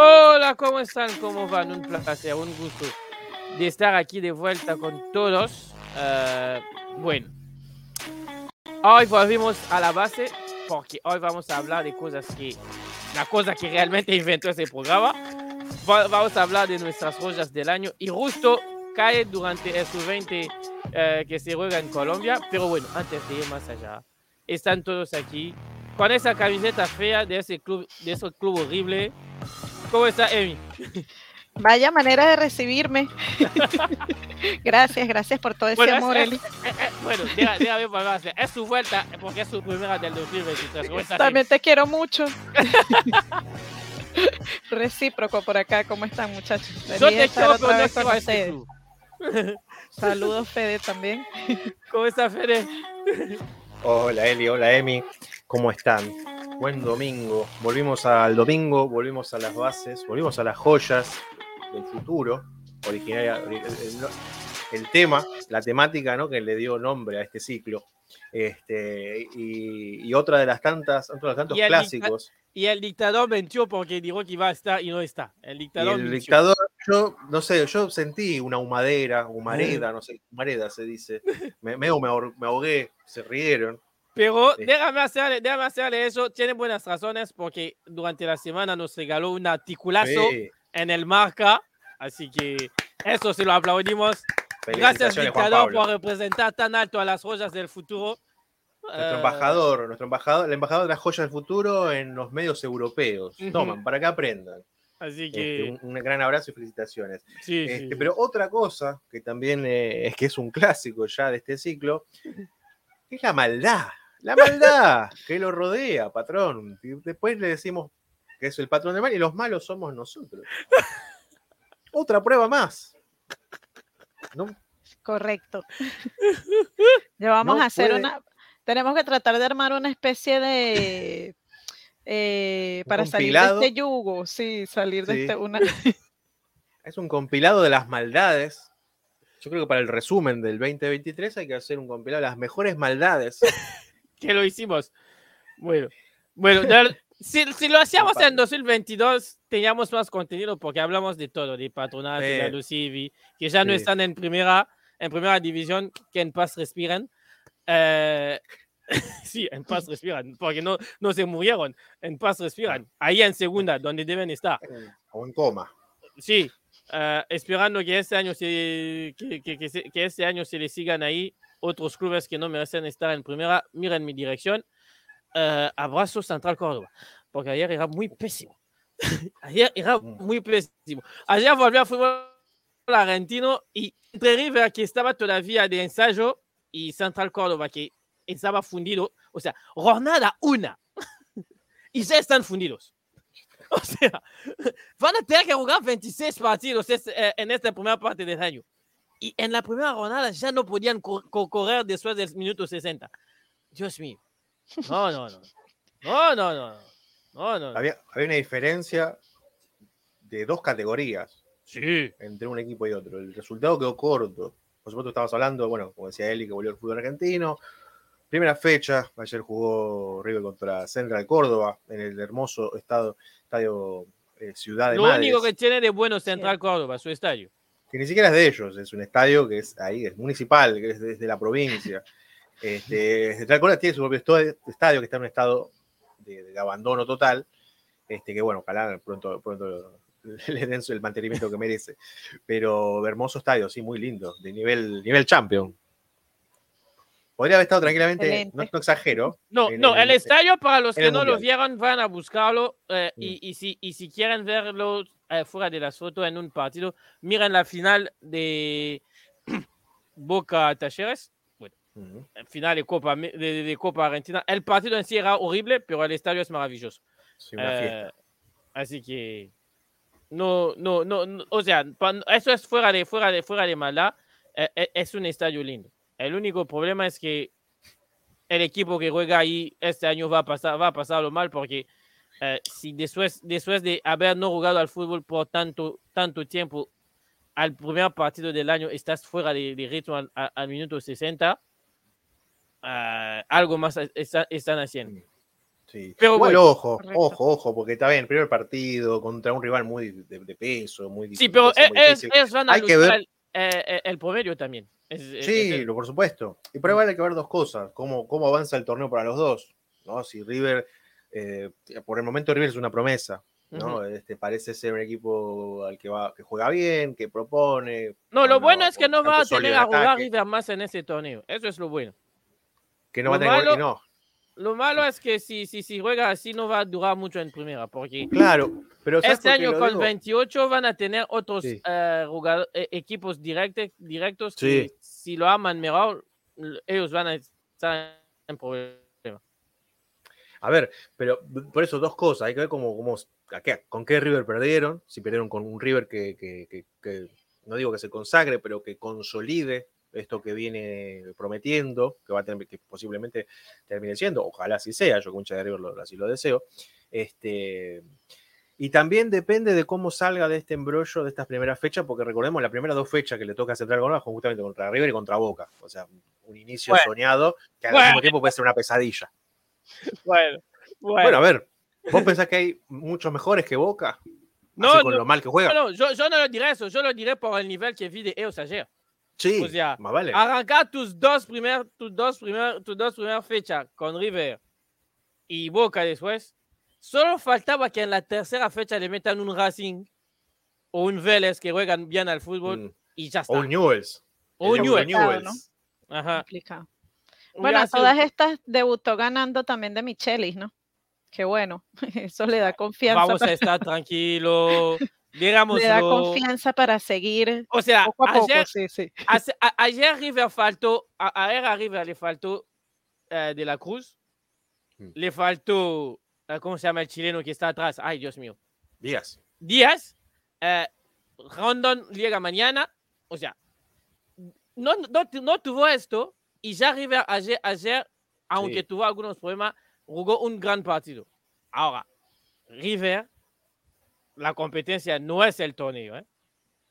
Hola, ¿cómo están? ¿Cómo van? Un placer, un gusto de estar aquí de vuelta con todos. Uh, bueno, hoy volvimos a la base porque hoy vamos a hablar de cosas que, la cosa que realmente inventó ese programa. Vamos a hablar de nuestras joyas del año y justo cae durante el sub-20 uh, que se juega en Colombia. Pero bueno, antes de ir más allá, están todos aquí con esa camiseta fea de ese club, de ese club horrible. ¿Cómo está, Emi? Vaya manera de recibirme. gracias, gracias por todo ese amor, es, es, es, bueno, déjame, déjame para Es su vuelta porque es su primera del 2023. ¿Cómo estás, También te quiero mucho. Recíproco por acá, ¿cómo están, muchachos? Yo te quiero, pero no. Saludos, Fede, también. ¿Cómo está, Fede? Hola Eli, hola Emi, ¿cómo están? Buen domingo. Volvimos al domingo, volvimos a las bases, volvimos a las joyas del futuro, originaria, el, tema, la temática ¿no? que le dio nombre a este ciclo. Este, y, y otra de las tantas, otro de los tantos Y clásicos. Y el dictador mintió porque dijo que iba a estar y no está. El Y dictador el mintió. dictador, yo no sé, yo sentí una humadera, humareda, no sé, humareda se dice. Me, me, me ahogué, se rieron. Pero Sí. déjame hacerle, déjame hacerle eso. Tiene buenas razones porque durante la semana nos regaló un articulazo Sí, en el marca. Así que eso se lo aplaudimos. Gracias, dictador, por representar tan alto a las joyas del futuro. Nuestro Eh, embajador, nuestro embajador, el embajador de las joyas del futuro en los medios europeos. Toman, para que aprendan. Así Este, que, un, un gran abrazo y felicitaciones. sí, sí, Este, sí. Pero otra cosa que también eh, es que es un clásico ya de este ciclo, es la maldad. La maldad que lo rodea, patrón. Y después le decimos que es el patrón del mal y los malos somos nosotros. Otra prueba más. ¿No? Correcto. Ya vamos No a hacer puede- una. Tenemos que tratar de armar una especie de. eh, ¿Un para salir compilado? de este yugo, sí, salir de Sí. este. Una, Es un compilado de las maldades. Yo creo que para el resumen del 2023 hay que hacer un compilado de las mejores maldades. que lo hicimos. Bueno, bueno, ya- si, si lo hacíamos en 2022, teníamos más contenido porque hablamos de todo, de Patronato, de la. Lucivi, que ya no Sí. están en primera, en primera división, que en paz respiran. Eh, sí, en paz respiran, porque no, no se murieron, en paz respiran, ahí en segunda, donde deben estar. o en coma. Sí, eh, esperando que este año se, que, que- que que este año se le sigan ahí otros clubes que no merecen estar en primera. Miren mi dirección. Eh, abrazo Central Córdoba, porque ayer era muy pésimo. ayer era Mm. muy pésimo. Ayer volvió a fútbol argentino y entre River, que estaba todavía de ensayo, y Central Córdoba, que estaba fundido. O sea, jornada una. y ya están fundidos. O sea, van a tener que jugar 26 partidos es- eh, en esta primera parte del año. Y en la primera jornada ya no podían co- co- correr después del minuto 60. Dios mío. No, no, no. No, no, no. No, no. Había, había una diferencia de dos categorías Sí. entre un equipo y otro. El resultado quedó corto. Por supuesto, estamos hablando, bueno, como decía Eli, que volvió el fútbol argentino. Primera fecha, ayer jugó River contra Central Córdoba en el hermoso estado, estadio eh, Ciudad de Lo Madres, único que tiene de bueno Central Córdoba, su estadio. que ni siquiera es de ellos, es un estadio que es ahí, es municipal, que es desde la provincia. Este, Central Córdoba tiene su propio estadio que está en un estado de, de abandono total, este, que bueno, ojalá pronto, pronto le den su- el mantenimiento que merece. Pero hermoso estadio, sí, muy lindo, de nivel, nivel champion. Podría haber estado tranquilamente, no, no exagero. No, no, el- el estadio para los que no lo Mundial. vieron van a buscarlo eh, Mm. y, y si, y si quieren verlo eh, fuera de las fotos en un partido, miren la final de Boca Talleres, Ujú. el final de Copa, de, de- de Copa Argentina. El partido en sí era horrible, pero el estadio es maravilloso. Sí, una Eh, así que no, no, no, no, o sea, eso es fuera de, fuera de, fuera de maldad. eh, eh, es un estadio lindo. El único problema es que el equipo que juega ahí este año va a pasar, va a mal porque eh, si después, después de haber no jugado al fútbol por tanto, tanto tiempo, al primer partido del año estás fuera de, ritmo al, minuto 60, eh, algo más está- están haciendo. Sí. Pero Igual, bueno, ojo, correcto. ojo, ojo, porque está bien, primer partido contra un rival muy de, de peso, muy Sí, difícil. pero muy e- es- difícil. ellos van a Hay que ver- el, eh, eh, el promedio también. Es- es- Sí, es- lo- por supuesto. Y por ahí hay que ver dos cosas, cómo, cómo avanza el torneo para los dos, ¿no? Si River, eh, por el momento River es una promesa, ¿no? Este, parece ser un equipo al que, va, que juega bien, que propone. No, lo bueno es que no va a tener a jugar River más en ese torneo. Eso es lo bueno. Que no va a tener malo- no. Lo malo es que si, si, si juega así no va a durar mucho en primera, porque Claro, pero ¿sabes este año con digo? 28 van a tener otros Sí. eh, eh, equipos directos Sí. que si lo aman mejor, ellos van a estar en problema. A ver, pero por eso dos cosas, hay que ver cómo, cómo a qué- con qué River perdieron, si perdieron con un River que, que- que- que, no digo que se consagre, pero que consolide esto que viene prometiendo, que va a tener, que posiblemente termine siendo, ojalá así sea, yo con hincha de River lo, así lo deseo. Este, y también depende de cómo salga de este embrollo de estas primeras fechas, porque recordemos las primeras dos fechas que le toca a Central Córdoba justamente contra River y contra Boca. O sea, un inicio Bueno. soñado que al Bueno. mismo tiempo puede ser una pesadilla. Bueno, Bueno, a ver, ¿vos pensás que hay muchos mejores que Boca? No, con no, lo mal que juega. no, yo, yo no lo diré eso, yo lo diré por el nivel que vi de ellos ayer. Sí, o sea, más vale. Arrancar tus dos primeras tus dos primer, tus dos primeras fechas con River y Boca después. Solo faltaba que en la tercera fecha le metan un Racing o un Vélez que juegan bien al fútbol Mm. y ya está. O Newells. O Newell's. Claro, ¿no? Ajá. Complicado. Bueno, a sido- todas estas debutó ganando también de Michelis, ¿no? Qué bueno. Eso le da confianza. Vamos para, a estar tranquilos. le da Digámoslo. confianza para seguir O sea, poco a poco. ayer, Sí, sí. a- ayer River faltó, a, ayer a River le faltó eh, de la Cruz, Mm. le faltó, eh, ¿cómo se llama el chileno que está atrás? Ay, Dios mío. Díaz. Díaz, eh, Rondon llega mañana, o sea, no, no, no tuvo esto y ya River ayer, ayer aunque Sí. tuvo algunos problemas, jugó un gran partido. Ahora, River, la competencia no es el torneo, ¿eh?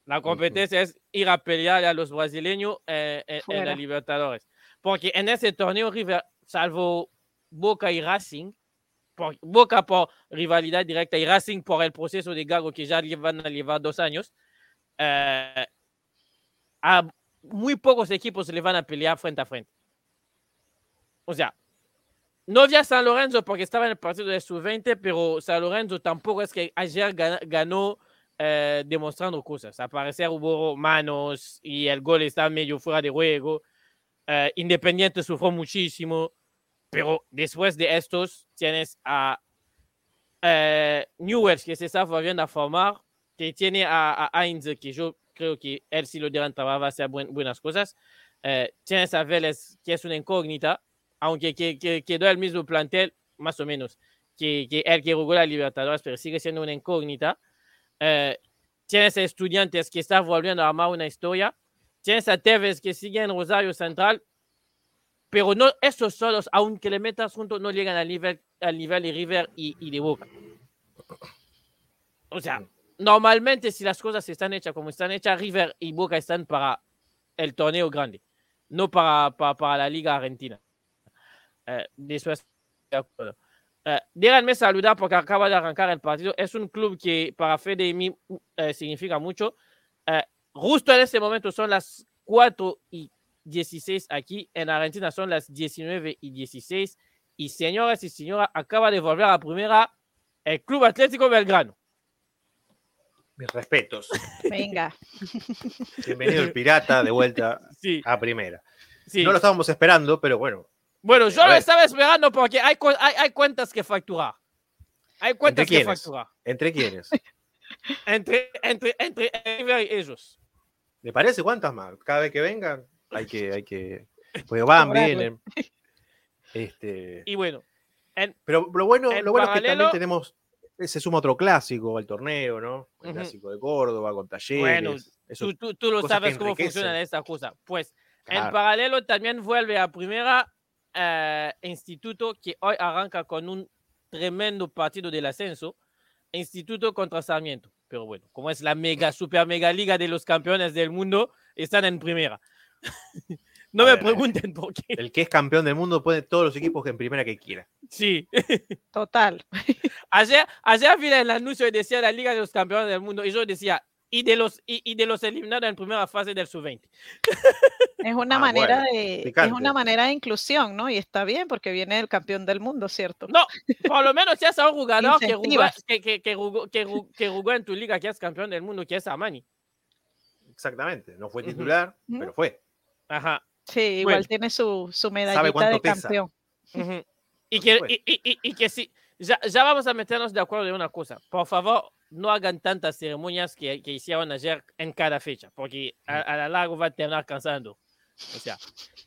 La competencia es ir a pelear a los brasileños eh, en, en la Libertadores. Porque en ese torneo River, salvo Boca y Racing, por, Boca por rivalidad directa y Racing por el proceso de Gago que ya van a llevar dos años, eh, a muy pocos equipos le van a pelear frente a frente. O sea, no vi a San Lorenzo porque estaba en el de sub-20, pero San Lorenzo tampoco es que ayer ganó eh, demostrando cosas. Al parecer hubo manos y el gol está medio fuera de juego. Eh, Independiente sufrió muchísimo, pero después de estos tienes a eh, Newell's que se está volviendo a formar, que tiene a, a Heinz, que yo creo que él si lo dirán va a hacer buen- buenas cosas. Eh, tienes a Vélez, que es una incógnita, aunque que, que, quedó el mismo plantel, más o menos, que, que el que jugó la Libertadores, pero sigue siendo una incógnita. Eh, tienes a Estudiantes que está volviendo a armar una historia. Tienes a Tevez que sigue en Rosario Central, pero no, estos solos, aunque le metas juntos, no llegan al nivel, al nivel de River y, y de Boca. O sea, normalmente si las cosas están hechas como están hechas, River y Boca están para el torneo grande, no para, para, para la Liga Argentina. Eh, después, de acuerdo. Eh, díganme saludar porque acaba de arrancar el partido. Es un club que para Fede y mí eh, significa mucho. Eh, justo en este momento son las 4 y 16 aquí. En Argentina son las 19 y 16. Y señoras y señoras, acaba de volver a primera el Club Atlético Belgrano. Mis respetos. Venga. Bienvenido el pirata de vuelta Sí, a primera. sí. No lo estábamos esperando, pero bueno. Bueno, yo A lo ver. estaba esperando porque hay, hay, hay cuentas que facturar. Hay cuentas que quiénes? facturar. ¿Entre quiénes? Entre, entre, entre y ellos. ¿Le parece cuántas más? Cada vez que vengan, hay que, hay que. Porque van, vienen. Este, Y bueno, en, pero lo bueno, en lo bueno es que también tenemos. Se suma otro clásico al torneo, ¿no? El Ujú. clásico de Córdoba con talleres. Bueno, eso, tú, tú, tú lo sabes cómo funciona esta cosa. Pues en claro. paralelo también vuelve a primera eh, instituto que hoy arranca con un tremendo partido del ascenso. Instituto contra Sarmiento. Pero bueno, como es la mega, super mega liga de los campeones del mundo, están en primera. No me ver, pregunten por qué. El que es campeón del mundo pone todos los equipos que en primera que quiera. Sí. Total. Ayer, ayer vi el anuncio y decía la Liga de los Campeones del Mundo y yo decía, y de los, y, y de los eliminados en primera fase del sub-20. Es una Ah, manera bueno, de es una manera de inclusión, ¿no? Y está bien porque viene el campeón del mundo, ¿cierto? No, por lo menos ya es un jugador que jugó, que, que, que jugó, que, jugó, que jugó en tu liga, que es campeón del mundo, que es Armani. Exactamente. No fue titular, Ujú. pero fue. Ajá. Sí, igual Bueno. tiene su, su medallita de pesa. campeón. Y que, supuesto. y, y- y- y que sí, ya, ya vamos a meternos de acuerdo de una cosa. Por favor, no hagan tantas ceremonias que, que hicieron ayer en cada fecha, porque a, a la largo va a terminar cansando. O sea,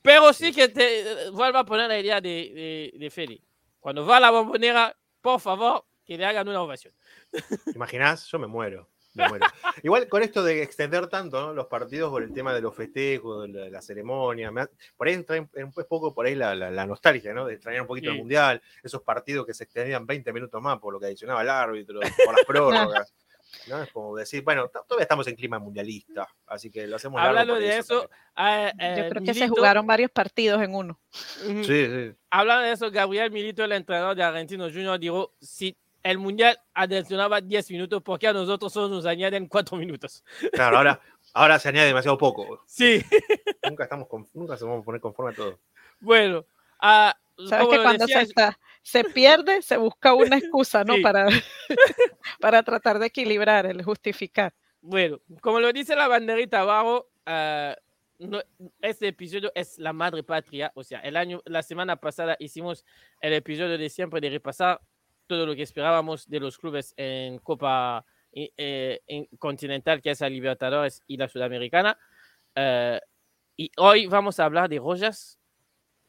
pero sí que te vuelvo a poner la idea de, de, de Feli. Cuando va a la bombonera, por favor, que le hagan una ovación. ¿Te imaginás? Yo me muero. Me muero. Igual con esto de extender tanto ¿no? los partidos por el tema de los festejos, de la, de la ceremonia, me ha- por ahí trae un poco por ahí la, la- la nostalgia, ¿no? De extrañar un poquito el mundial, esos partidos que se extendían 20 minutos más por lo que adicionaba el árbitro, por las prórrogas. ¿no? Es como decir, bueno, todavía estamos en clima mundialista, así que lo hacemos Hablando de eso, ah, Yo eh, creo que se jugaron varios partidos en uno. Sí, sí. Hablando de eso, Gabriel Milito, el entrenador de Argentinos Junior, dijo, si el Mundial adicionaba 10 minutos, ¿por qué a nosotros solo nos añaden 4 minutos? Claro, ahora, ahora se añade demasiado poco. Sí, Nunca, estamos con- nunca se vamos a poner conforme a todo. bueno. ah, Sabes que cuando se, decía, está- se pierde, se busca una excusa, ¿no? Sí. Para, para tratar de equilibrar, el justificar. Bueno, como lo dice la banderita abajo, ah, no- este episodio es la madre patria. O sea, el año, la semana pasada hicimos el episodio de siempre de repasar todo lo que esperábamos de los clubes en Copa eh, eh, en Continental, que es la Libertadores y la Sudamericana. Eh, y hoy vamos a hablar de Rojas.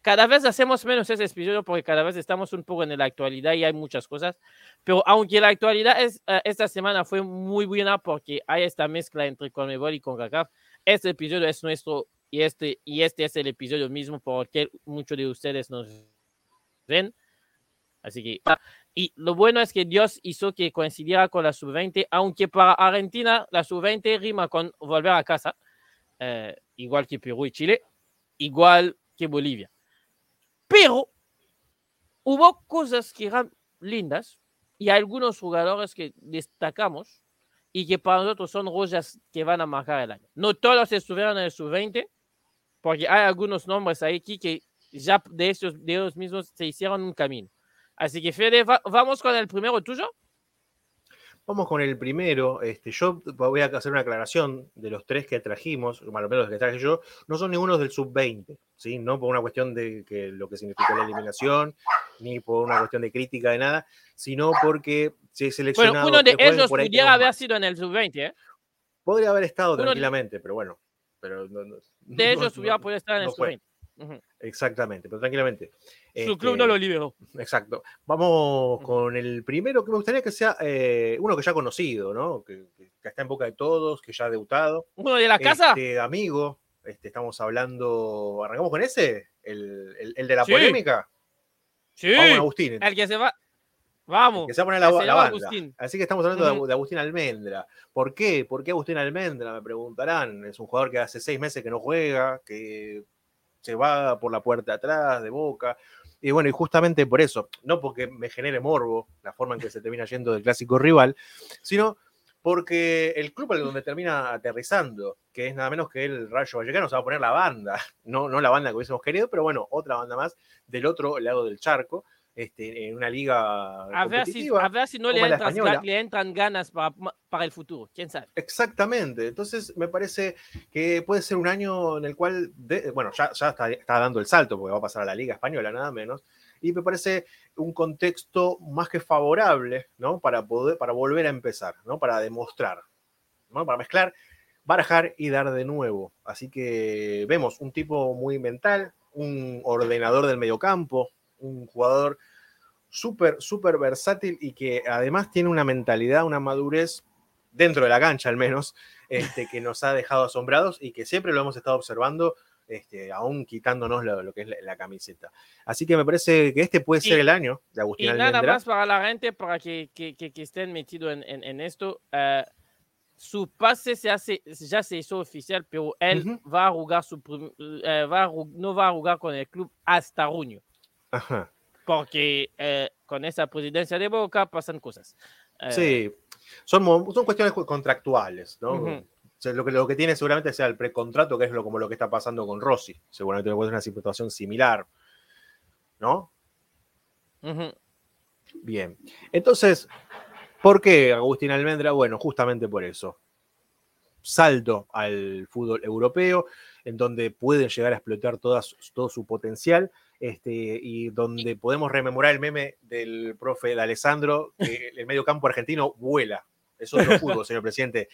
Cada vez hacemos menos ese episodio porque cada vez estamos un poco en la actualidad y hay muchas cosas. Pero aunque la actualidad es, eh, esta semana fue muy buena porque hay esta mezcla entre Conmebol y CONCACAF, este episodio es nuestro y este, y este es el episodio mismo por el que muchos de ustedes nos ven. Así que, y lo bueno es que Dios hizo que coincidiera con la sub-20, aunque para Argentina la sub-20 rima con volver a casa, eh, igual que Perú y Chile, igual que Bolivia. Pero hubo cosas que eran lindas y algunos jugadores que destacamos y que para nosotros son rollas que van a marcar el año. No todos estuvieron en el sub-20, porque hay algunos nombres ahí que ya de ellos, de ellos mismos se hicieron un camino. Así que Fede, vamos con el primero tuyo. Vamos con el primero. Este, yo voy a hacer una aclaración de los tres que trajimos, más o menos los que traje yo, no son ninguno del sub-20, ¿sí? No por una cuestión de que lo que significó la eliminación, ni por una cuestión de crítica de nada, sino porque se si. Bueno, uno de ellos pudiera haber sido en el sub-20, ¿eh? Podría haber estado tranquilamente, pero bueno. Pero no, no, de no, ellos hubiera podido estar en el sub-20. Exactamente, pero tranquilamente. Su este club no lo liberó. Exacto. Vamos con el primero que me gustaría que sea eh, uno que ya ha conocido, ¿no? Que, está en boca de todos, que ya ha debutado. ¿Uno de la este, casa? Amigo, este, estamos hablando. ¿Arrancamos con ese? ¿El, el, de la polémica? Sí. Vamos, Agustín. El que se va. Vamos. Que se la, se banda. Así que estamos hablando de Agustín Almendra. ¿Por qué? ¿Por qué Agustín Almendra? Me preguntarán. Es un jugador que hace seis meses que no juega, que se va por la puerta atrás, de boca. Y bueno, y justamente por eso, no porque me genere morbo la forma en que se termina yendo del clásico rival, sino porque el club donde termina aterrizando, que es nada menos que el Rayo Vallecano, se va a poner la banda, no, no la banda que hubiésemos querido, pero bueno, otra banda más del otro lado del charco, este, en una liga A ver, si, competitiva. a ver si no le española. le entran ganas para, para el futuro. ¿Quién sabe? Exactamente. Entonces, me parece que puede ser un año en el cual, de- bueno, ya, ya está, está dando el salto, porque va a pasar a la Liga Española, nada menos. Y me parece un contexto más que favorable, ¿no? Para poder, para volver a empezar, ¿no? Para demostrar, ¿no? Para mezclar, barajar y dar de nuevo. Así que vemos un tipo muy mental, un ordenador del mediocampo, un jugador súper, súper versátil y que además tiene una mentalidad, una madurez dentro de la cancha al menos, este, que nos ha dejado asombrados y que siempre lo hemos estado observando, este, aún quitándonos lo, lo que es la, la camiseta. Así que me parece que este puede Y- ser el año de Agustín Y nada más para la gente, para que, que, que, que estén metidos en, en, en esto. eh, su pase se hace, ya se hizo oficial, pero él va a jugar su eh, va a no va a jugar con el club hasta junio, Ajá. porque eh, con esa presidencia de Boca pasan cosas. Eh, Sí, son, son cuestiones cu- contractuales, ¿no? Ujú. O sea, lo, que, lo que tiene seguramente sea el precontrato, que es lo, como lo que está pasando con Rossi. Seguramente es una situación similar, ¿no? Bien. Entonces, ¿por qué Agustín Almendra? Bueno, justamente por eso. Salto al fútbol europeo, en donde pueden llegar a explotar toda su- todo su potencial, este, y donde podemos rememorar el meme del profe de Alessandro, que el medio campo argentino vuela. Es otro fútbol, señor presidente,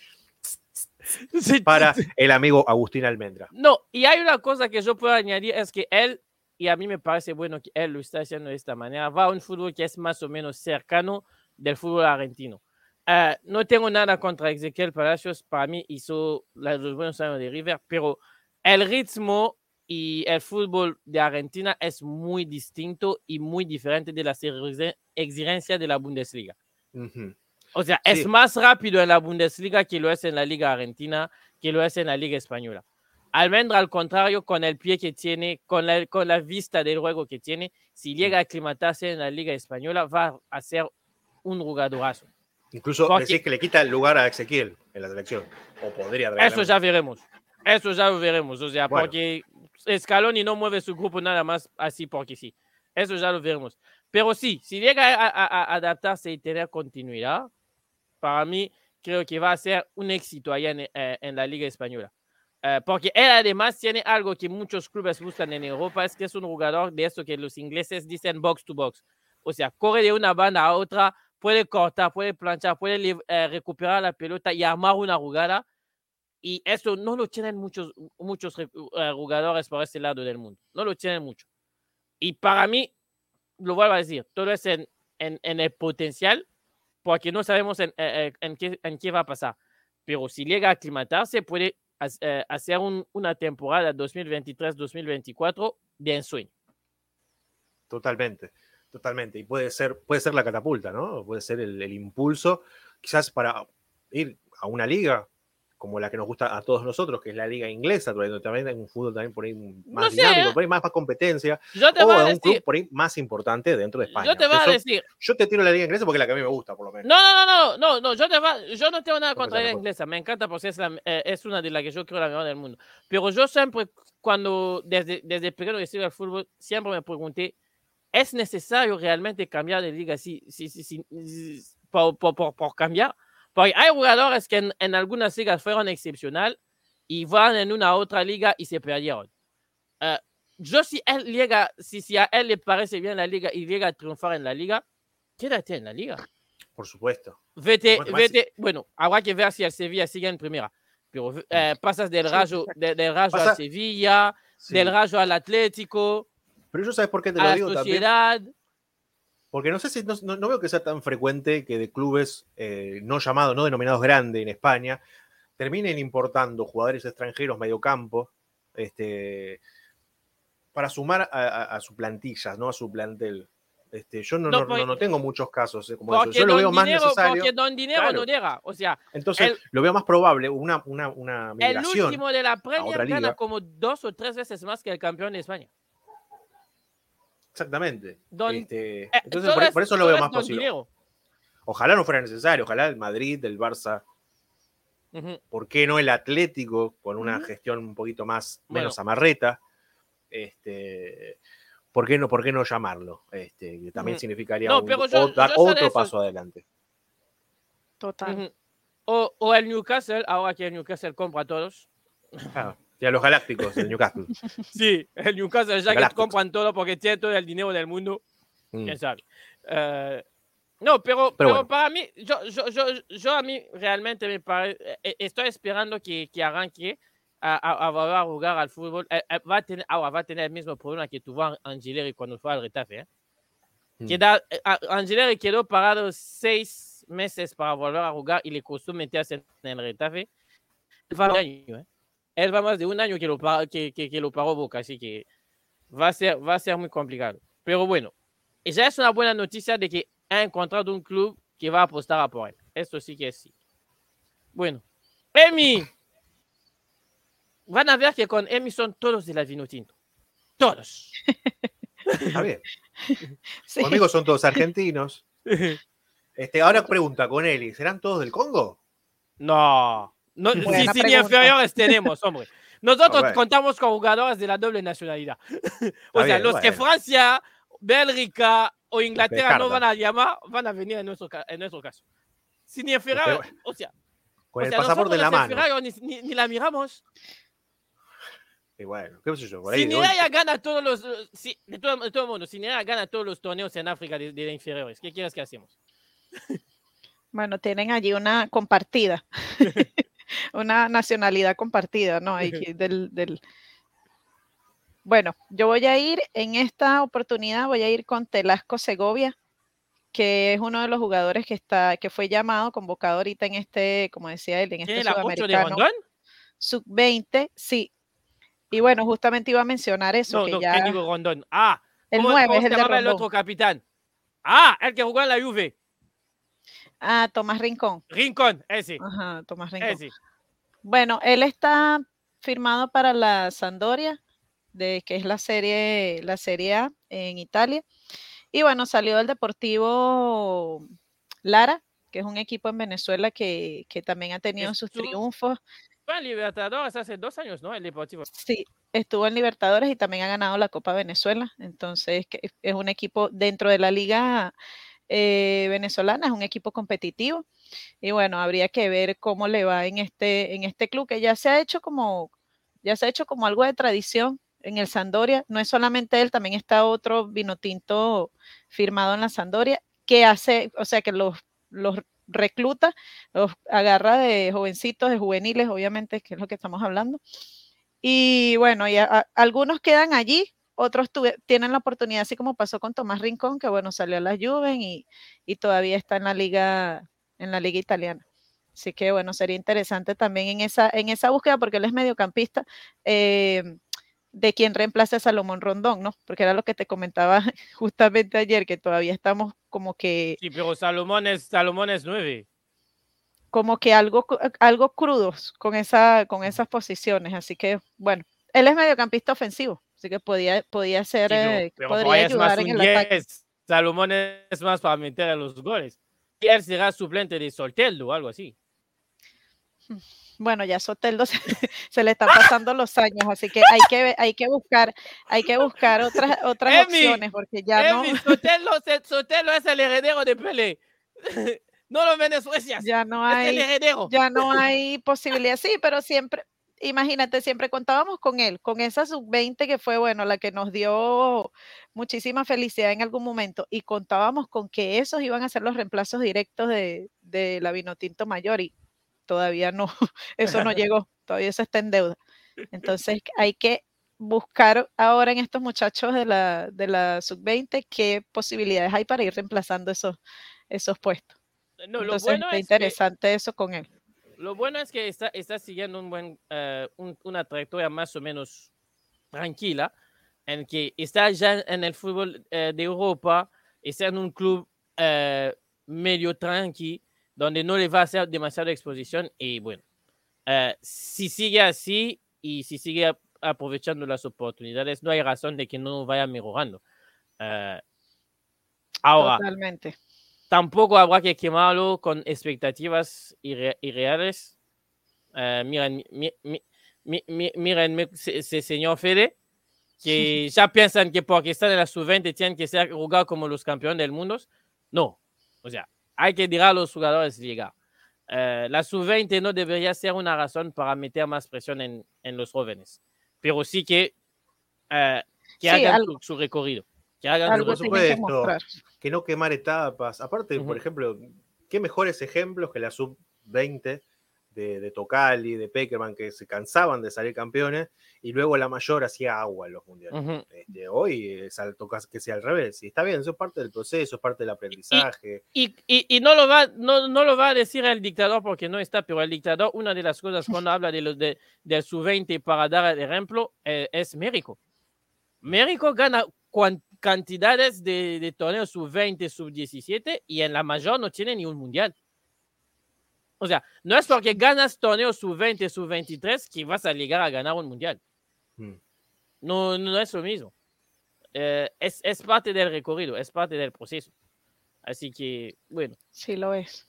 para el amigo Agustín Almendra. No, y hay una cosa que yo puedo añadir, es que él, y a mí me parece bueno que él lo está haciendo de esta manera, va a un fútbol que es más o menos cercano del fútbol argentino. Ah, no tengo nada contra Ezequiel Palacios, para mí hizo los buenos años de River, pero el ritmo y el fútbol de Argentina es muy distinto y muy diferente de las exige- exigencias de la Bundesliga. Ujú. O sea, Sí. es más rápido en la Bundesliga que lo es en la Liga Argentina, que lo es en la Liga Española. Almendra, al contrario, con el pie que tiene, con la, con la vista del juego que tiene, si llega a aclimatarse en la Liga Española, va a ser un jugadorazo. Incluso Porque- decís que le quita el lugar a Ezequiel en la selección. O podría Eso ya veremos. Eso ya lo veremos. O sea, Bueno. porque Scaloni no mueve su grupo nada más así porque sí. Eso ya lo veremos. Pero sí, si llega a, a- a adaptarse y tener continuidad, para mí creo que va a ser un éxito allá en, eh, en la Liga Española. Eh, porque él además tiene algo que muchos clubes buscan en Europa, es que es un jugador de eso que los ingleses dicen box to box. O sea, corre de una banda a otra, puede cortar, puede planchar, puede eh, recuperar la pelota y armar una jugada. Y eso no lo tienen muchos, muchos eh, jugadores por ese lado del mundo. No lo tienen mucho. Y para mí, lo vuelvo a decir, todo es en, en, en el potencial, porque no sabemos en, eh, eh, en, qué, en qué va a pasar. Pero si llega a aclimatarse, puede ha- hacer un- una temporada 2023-2024 de ensueño. Totalmente, totalmente. Y puede ser, puede ser la catapulta, ¿no? Puede ser el, el impulso, quizás para ir a una liga como la que nos gusta a todos nosotros, que es la liga inglesa, donde también hay un fútbol también por ahí más No sé, dinámico, ¿eh? por ahí más, más competencia, Yo te o voy a un decir, club por ahí más importante dentro de España. yo te voy a decir, yo te tiro la liga inglesa porque es la que a mí me gusta, por lo menos. No, no, no, no, no, no, yo, te va- yo no tengo nada ¿Cómo contra la llama? inglesa, me encanta porque es, la- eh, es una de las que yo creo la mejor del mundo. Pero yo siempre, cuando desde, desde pequeño que sigo el fútbol, siempre me pregunté, ¿es necesario realmente cambiar de liga si, si, si, si- si- por, por, por, por cambiar? Porque hay jugadores que en, en algunas ligas fueron excepcional y van en una otra liga y se perdieron. Eh, yo si él llega, si, si a él le parece bien la liga y llega a triunfar en la liga, quédate en la liga. Por supuesto. Vete, Bueno, vete, bueno, habrá que ver si el Sevilla sigue en primera. Pero eh, pasas del Rayo, de- del Rayo Pasa- al Sevilla, Sí. del Rayo al Atlético, Pero yo sabes por qué te a lo la digo también. Porque no sé si no, no- veo que sea tan frecuente que de clubes eh, no llamados, no denominados grandes en España, terminen importando jugadores extranjeros mediocampo este, para sumar a, a- a su plantilla, ¿no? A su plantel. Este, yo no, No, no- porque- no- no tengo muchos casos eh, como eso. Yo lo veo más dinero, necesario. porque don dinero Claro. no llega. O sea, Entonces, el- lo veo más probable una, una, una el migración. último de la Premier gana como dos o tres veces más que el campeón de España. Exactamente. Don- Este, Eh, entonces, por, es- por eso lo veo más posible. Ojalá no fuera necesario, ojalá el Madrid, el Barça. ¿por qué no el Atlético con una gestión un poquito más Bueno. menos amarreta? Este, ¿por qué no, por qué no llamarlo? Este, que también significaría No, un- pero yo- o- dar otro paso adelante. Total. O, o el Newcastle, ahora que el Newcastle compra a todos. Ah, y a los Galácticos del Newcastle. Sí, el Newcastle ya que compran todo porque tiene todo el dinero del mundo. Mm. quién sabe. Eh, no, pero, Pero pero, bueno. para mí, yo, yo, yo, yo a mí realmente me parece, estoy esperando que, que arranque a, a, a a jugar al fútbol. Eh, eh, va, a tener, ahora va a tener el mismo problema que tuvo Angileri cuando fue al Retafe. ¿eh? Mm. Queda- eh, a- Angileri quedó parado seis meses para volver a jugar y le costó meterse en el Retafe. Va, año, ¿eh? Él va más de un año que lo, que, que, que lo paró Boca, así que va a ser, va a ser muy complicado. Pero bueno, ya es una buena noticia de que ha encontrado un club que va a apostar a por él. Esto sí que es sí. Bueno, Emi. Van a ver que con Emi son todos de la vino tinto. Todos. Está bien. Sí. Conmigo son todos argentinos. Este, ahora pregunta con Eli, ¿serán todos del Congo? No. No si, si ni inferiores tenemos, hombre. Nosotros contamos con jugadores de la doble nacionalidad. o sea, bien, los que. Francia, Bélgica o Inglaterra no van a llamar, van a venir en nuestro, en nuestro caso. Si ni inferior, Usted- o sea, Con o el sea, pasaporte en la mano. ni, ni- ni la miramos. Y bueno, qué sé yo, por Si ahí. de Nigeria gana todos los, si, de, todo, de todo el mundo, si Nigeria gana todos los torneos en África de, de inferiores, ¿qué quieres que hacemos? Bueno, tienen allí una compartida, una nacionalidad compartida, ¿no? Del, del- Bueno, yo voy a ir en esta oportunidad, voy a ir con Telasco Segovia, que es uno de los jugadores que está, que fue llamado, convocado ahorita en este, como decía él, en este ¿Tiene la 8 de sudamericano Rondón? sub-20, sí. Y bueno, justamente iba a mencionar eso, No, que no, ya ¿quién digo Rondón? Ah, el ¿cómo, 9 cómo es el de el otro capitán? Ah, el que jugó en la Juve. Ah, Tomás Rincón. Rincón, ese, Ajá, Tomás Rincón. ese. Bueno, él está firmado para la Sampdoria, de que es la serie, la Serie A en Italia. Y bueno, salió del Deportivo Lara, que es un equipo en Venezuela que, que también ha tenido sus Estuvo- triunfos. Fue en Libertadores hace dos años, ¿no? El Deportivo. Sí, estuvo en Libertadores y también ha ganado la Copa Venezuela. Entonces, es un equipo dentro de la liga eh, venezolana, es un equipo competitivo. Y bueno, habría que ver cómo le va en este, en este club, que ya se ha hecho como, ya se ha hecho como algo de tradición en el Sandoria. No es solamente él, también está otro vino tinto firmado en la Sandoria, que hace, o sea, que los, los recluta, los agarra de jovencitos, de juveniles, obviamente, que es lo que estamos hablando. Y bueno, y algunos quedan allí, otros tuve- tienen la oportunidad, así como pasó con Tomás Rincón, que bueno, salió a la Juven y, y todavía está en la liga, en la liga italiana. Así que bueno, sería interesante también en esa, en esa búsqueda, porque él es mediocampista, eh, de quien reemplace a Salomón Rondón, ¿no? Porque era lo que te comentaba justamente ayer, que todavía estamos como que, Sí, pero Salomón es, Salomón es nueve. como que algo, algo crudos con, esa, con esas posiciones. Así que, bueno, él es mediocampista ofensivo, así que podía, podía ser, Sí, eh, podría ayudar en el ataque. 10. Salomón es más para meter a los goles. Él será suplente de Solteldo o algo así. Bueno, ya Soteldo se, se le están pasando los años, así que hay que, hay que buscar, hay que buscar otras, otras Emi, opciones, porque ya no, Emi, se- Sotelo es el heredero de Pelé. no lo menosprecias. ya no es el hay, heredero. ya no hay posibilidad. Sí, pero siempre, imagínate, siempre contábamos con él, con esa sub-20 que fue, bueno, la que nos dio muchísima felicidad en algún momento, y contábamos con que esos iban a ser los reemplazos directos de, de la Vinotinto Mayor, y todavía no, eso no llegó, todavía eso está en deuda. Entonces hay que buscar ahora en estos muchachos de la, de la sub-20 qué posibilidades hay para ir reemplazando esos, esos puestos. No, lo bueno está es que- interesante eso con él. Lo bueno es que está, siguiendo eh, un- una trayectoria más o menos tranquila, en que está ya en el fútbol eh, de Europa, está en un club eh, medio tranqui, donde no le va a hacer demasiada exposición. Y bueno, si sigue así y si sigue ap- aprovechando las oportunidades, no hay razón de que no vaya mejorando. Ahora, Totalmente. Tampoco habrá que quemarlo con expectativas irre- irreales. Eh, miren, mi- mi- mi- mi- miren ese, señor Fede, que ya piensan que porque están en la sub-20 tienen que ser jugar como los campeones del mundo. No, o sea, hay que dejar a los jugadores llegar. Eh, la sub-20 no debería ser una razón para meter más presión en, en los jóvenes, pero sí que, eh, que Sí, hagan su recorrido. Que hagan Algo por que no quemar etapas. Aparte, por ejemplo, qué mejores ejemplos que la sub-20 de, de Tocali, de Peckerman, que se cansaban de salir campeones y luego la mayor hacía agua en los mundiales. Este, hoy es al- toca que sea al revés. Y está bien, eso es parte del proceso, es parte del aprendizaje. Y, y, y no, lo va, no, no lo va a decir el dictador porque no está, pero el dictador, una de las cosas cuando habla de, los de, del sub-20 para dar el ejemplo eh, es México. México gana cuan- cantidades de, de torneos sub-20, sub-17 y en la mayor no tiene ni un mundial. O sea, no es porque ganas torneo sub-20, sub-23 que vas a llegar a ganar un mundial. Mm. No, no es lo mismo. Eh, es, es parte del recorrido, es parte del proceso. Así que, bueno, Sí lo es.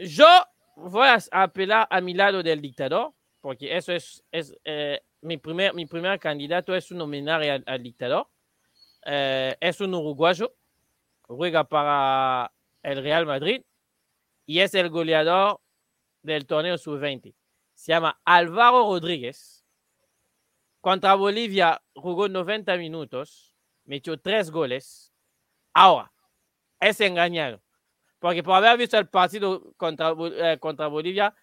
yo voy a apelar a mi lado del dictador, porque eso es, es eh, mi, primer, mi primer candidato es un homenaje al, al dictador. Eh, es un uruguayo, juega para el Real Madrid y es el goleador del torneo sub-20. Se llama Álvaro Rodríguez. Contra Bolivia jugó 90 minutos, metió tres goles. Ahora, es engañado. Porque por haber visto el partido contra, eh, contra Bolivia,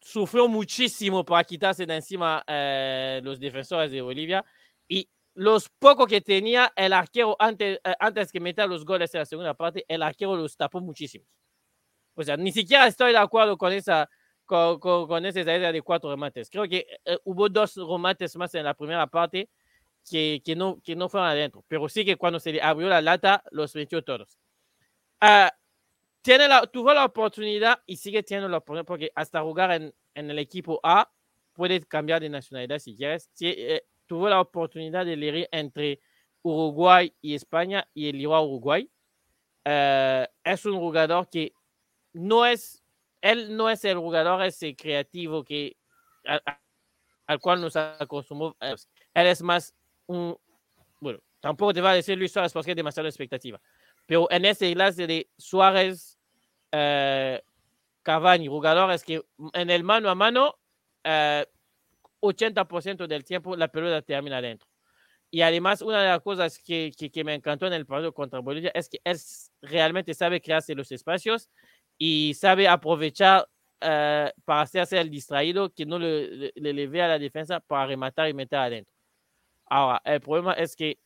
sufrió muchísimo para quitarse de encima eh, los defensores de Bolivia. Y los pocos que tenía el arquero antes, eh, antes que meter los goles en la segunda parte, el arquero los tapó muchísimos. O sea, ni siquiera estoy de acuerdo con esa, con, con, con esa idea de cuatro remates. Creo que eh, hubo dos remates más en la primera parte que, que, no, que no fueron adentro. Pero sí que cuando se le abrió la lata, los metió todos. Ah, tiene la, tuvo la oportunidad y sigue teniendo la oportunidad porque hasta jugar en, en el equipo A puede cambiar de nacionalidad si quieres. Eh, tuvo la oportunidad de elegir entre Uruguay y España y eligió a Uruguay. Eh, es un jugador que no es, él no es el jugador ese creativo que, al, al cual nos acostumbró. eh, Él es más un, bueno, tampoco te va a decir Luis Suárez porque hay demasiada expectativa. Pero en ese clase de Suárez, eh, Cavani, jugadores que en el mano a mano, eh, 80% del tiempo la pelota termina adentro. Y además, una de las cosas que, que, que me encantó en el partido contra Bolivia es que él realmente sabe crearse los espacios y sabe aprovechar eh, para hacerse el distraído que no le, le, le- le ve a la defensa para rematar y meter adentro. Ahora, el problema es que,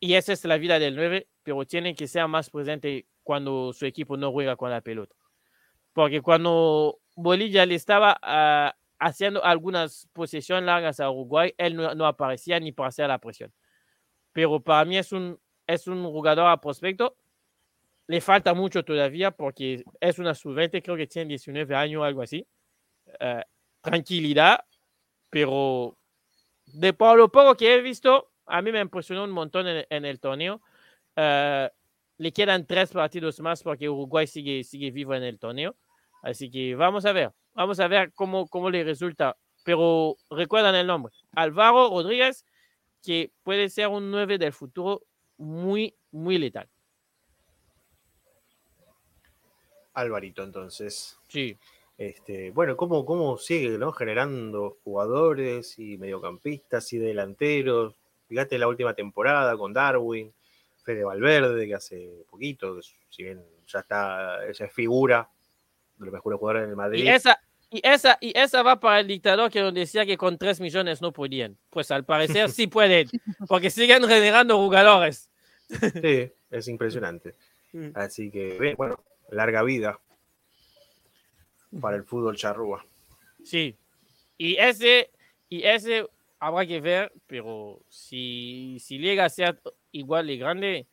y esa es la vida del 9, pero tiene que ser más presente cuando su equipo no juega con la pelota. Porque cuando Bolivia le estaba ah, haciendo algunas posesiones largas a Uruguay, él no, no aparecía ni para hacer la presión. Pero para mí es un, es un jugador a prospecto. Le falta mucho todavía porque es una sub-20, creo que tiene 19 años o algo así. Eh, tranquilidad, pero de por lo poco que he visto, a mí me impresionó un montón en, en el torneo. Eh, le quedan tres partidos más porque Uruguay sigue, sigue vivo en el torneo. Así que vamos a ver, vamos a ver cómo, cómo le resulta. Pero recuerdan el nombre, Álvaro Rodríguez, que puede ser un 9 del futuro muy, muy letal. Alvarito, entonces. Sí, Este, bueno, ¿cómo, cómo sigue ¿no? generando jugadores y mediocampistas y delanteros? Fíjate la última temporada con Darwin, Fede Valverde, que hace poquito, que si bien ya está, ella es figura de los mejores jugadores en el Madrid. y esa, y, esa, y esa va para el dictador que nos decía que con 3 millones no podían. Pues al parecer sí pueden, porque siguen generando jugadores. Sí, es impresionante. Mm. Así que, bueno, larga vida para el fútbol charrúa. Sí. Y ese, y ese habrá que ver, pero si, si llega a ser igual de grande,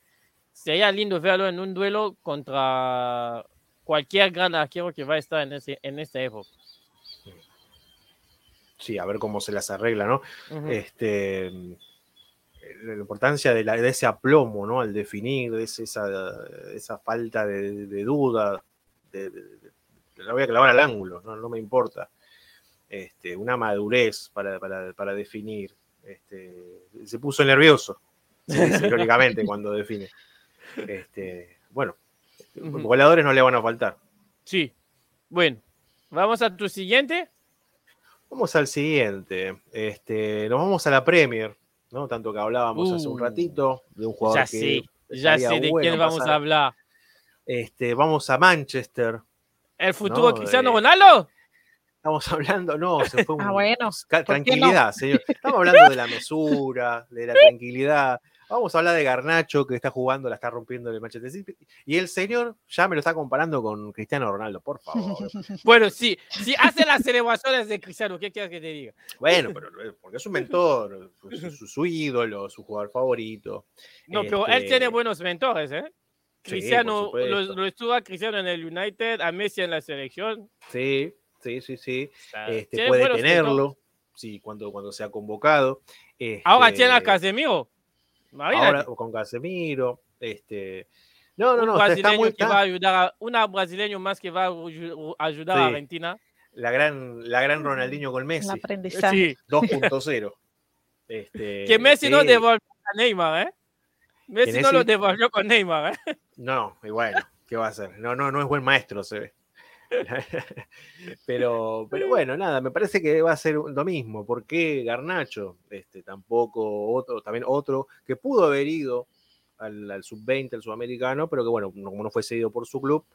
sería lindo verlo en un duelo contra cualquier gran arquero que va a estar en, ese, en esta época. Sí, a ver cómo se las arregla, ¿no? Este, la importancia de, la- de ese aplomo, ¿no? Al definir, de ese- esa, esa falta de, de duda, de, la voy a clavar al ángulo, no, no me importa. Este, una madurez para, para- para definir. Este, se puso nervioso, irónicamente, cuando define. Este, bueno, Ujú. goleadores no le van a faltar. Sí. Bueno, vamos a tu siguiente. Vamos al siguiente. Este, nos vamos a la Premier, ¿no? Tanto que hablábamos hace un Uh, ratito de un jugador Ya que sé, ya sé de bueno quién vamos pasar. a hablar. Este, vamos a Manchester. ¿El futuro No, Cristiano eh, Ronaldo? Estamos hablando, no, se fue un, Ah, bueno, tranquilidad, señor. Estamos hablando de la mesura, de la tranquilidad. Vamos a hablar de Garnacho que está jugando, la está rompiendo en el Manchester City. Y el señor ya me lo está comparando con Cristiano Ronaldo, por favor. Bueno, sí, si hace las celebraciones de Cristiano, ¿qué quieres que te diga? Bueno, pero eh, porque es un mentor, su, su- su ídolo, su jugador favorito. No, pero él Este, tiene buenos mentores, ¿eh? Cristiano, lo, lo, estuvo a Cristiano en el United, a Messi en la selección. Sí, sí, sí, sí. Este, puede tenerlo, sí, cuando, cuando sea convocado. ahora tiene a Casemiro. Ahora con Casemiro. Este, no, no, no. Está muy, que va a ayudar a, una brasileño más que va a ayudar a Argentina. La gran, la gran Ronaldinho con Messi. 2.0. Este, que Messi no devolvió a Neymar, ¿eh? Messi no lo devolvió con Neymar, ¿eh? No, y bueno, ¿qué va a hacer? No, no, no es buen maestro, se ve. pero, pero bueno, nada, me parece que va a ser lo mismo. ¿Por qué Garnacho? Este, tampoco otro, también otro que pudo haber ido al, sub-20, al sudamericano, pero que bueno, como no fue seguido por su club,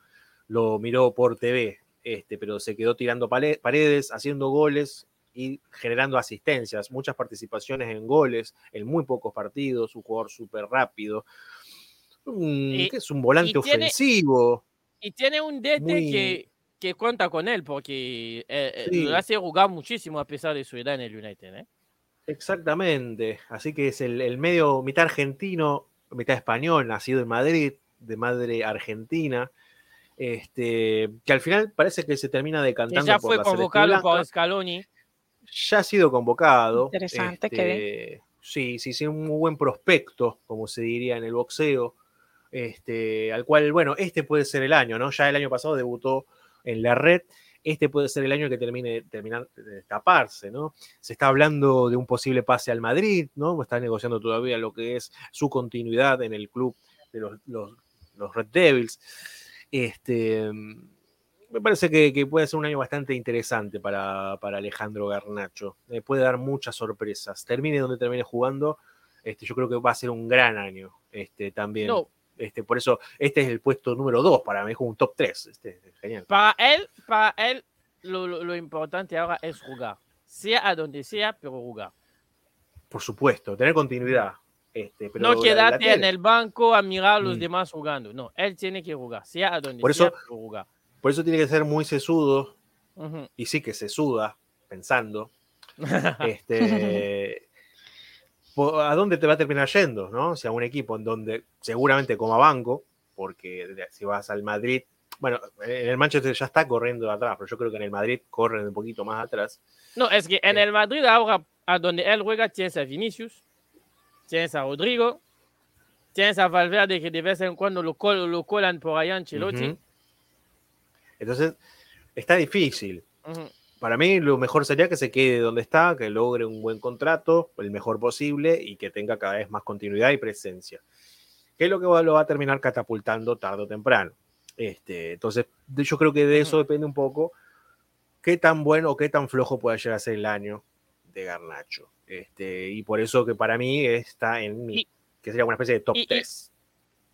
lo miró por TV, este, pero se quedó tirando paredes, haciendo goles y generando asistencias, muchas participaciones en goles, en muy pocos partidos, un jugador súper rápido, que es un volante ofensivo. y tiene un DT que, que cuenta con él, porque eh, eh, lo hace jugar muchísimo a pesar de su edad en el United. ¿eh? Exactamente, así que es el, el medio mitad argentino, mitad español, nacido en Madrid, de madre argentina, este, que al final parece que se termina decantando. ya fue convocado por Scaloni. Ya ha sido convocado. Interesante, que este, Sí, sí, sí, un muy buen prospecto, como se diría en el boxeo. Este, al cual, bueno, este puede ser el año, ¿no? Ya el año pasado debutó en la red este puede ser el año que termine terminar de ¿no? Se está hablando de un posible pase al Madrid, ¿no? Está negociando todavía lo que es su continuidad en el club de los, Red Devils. Este, me parece que, puede ser un año bastante interesante para, Alejandro Garnacho. Eh, puede dar muchas sorpresas. Termine donde termine jugando, este, yo creo que va a ser un gran año este, también. Este, por eso, este es el puesto número 2 para mí, es un top 3. Este, genial. Para él, para él lo, lo, importante ahora es jugar. Sea a donde sea, pero jugar. Por supuesto, tener continuidad. Este, no quedarte en el banco a mirar a los mm. demás jugando. No, él tiene que jugar, sea a donde por sea, eso, jugar. Por eso tiene que ser muy sesudo. Y sí que se suda pensando. este, a dónde te va a terminar yendo, ¿no? O sea, un equipo en donde seguramente como a banco, porque si vas al Madrid, bueno, en el Manchester ya está corriendo atrás, pero yo creo que en el Madrid corren un poquito más atrás. No, es que en el Madrid ahora, a donde él juega, tienes a Vinicius, tienes a Rodrigo, tienes a Valverde que de vez en cuando lo, lo colan por allá en Chelotti. Entonces, está difícil para mí lo mejor sería que se quede donde está, que logre un buen contrato, el mejor posible y que tenga cada vez más continuidad y presencia. Que es lo que lo va a terminar catapultando tarde o temprano. Este, entonces, yo creo que de eso depende un poco qué tan bueno o qué tan flojo pueda llegar a ser el año de Garnacho. Este, y por eso que para mí está en mi, que sería una especie de top 3.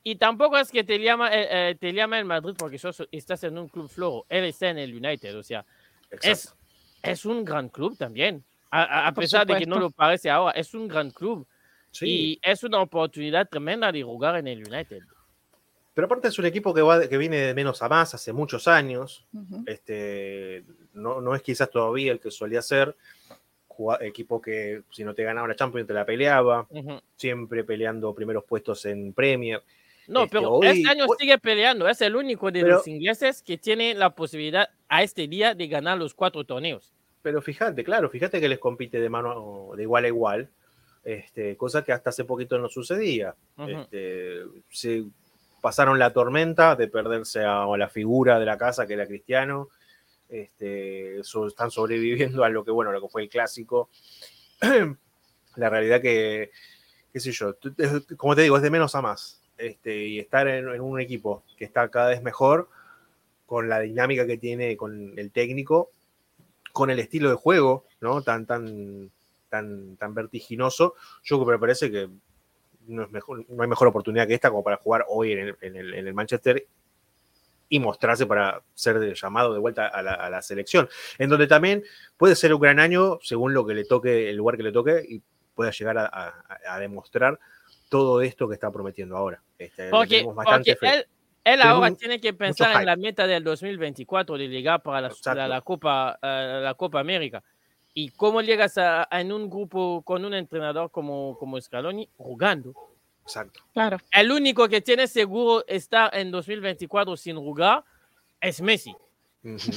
Y, tampoco es que te llama, eh, eh, te llama el Madrid porque estás en un club flojo. Él está en el United, o sea, es, es un gran club también. A, pesar de que no lo parece ahora, es un gran club. Y es una oportunidad tremenda de jugar en el United. Pero aparte es un equipo que, va, que viene de menos a más hace muchos años. este, no, no, es quizás todavía el que solía ser. equipo que si no te ganaba la Champions te la peleaba. Siempre peleando primeros puestos en Premier. No, este, pero este año sigue peleando. Es el único de los ingleses que tiene la posibilidad a este día de ganar los cuatro torneos. Pero fíjate, claro, fíjate que les compite de mano de igual a igual. Este, cosa que hasta hace poquito no sucedía. Este, se pasaron la tormenta de perderse a, la figura de la casa que era Cristiano. Este, están sobreviviendo a lo que, bueno, lo que fue el clásico. la realidad que, qué sé yo, como te digo, es de menos a más este, y estar en, un equipo que está cada vez mejor, con la dinámica que tiene con el técnico, con el estilo de juego, ¿no? Tan, tan, tan, tan vertiginoso, yo me parece que no, es mejor, no hay mejor oportunidad que esta como para jugar hoy en el, Manchester y mostrarse para ser llamado de vuelta a la, selección, en donde también puede ser un gran año según lo que le toque, el lugar que le toque y pueda llegar a demostrar todo esto que está prometiendo ahora. Este, porque, él, ahora tiene que pensar en la meta del 2024 de llegar para la, la, Copa, uh, la Copa América. ¿Y cómo llegas a, en un grupo con un entrenador como, como Scaloni? Jugando. Exacto. Claro. El único que tiene seguro estar en 2024 sin jugar es Messi. Ujú.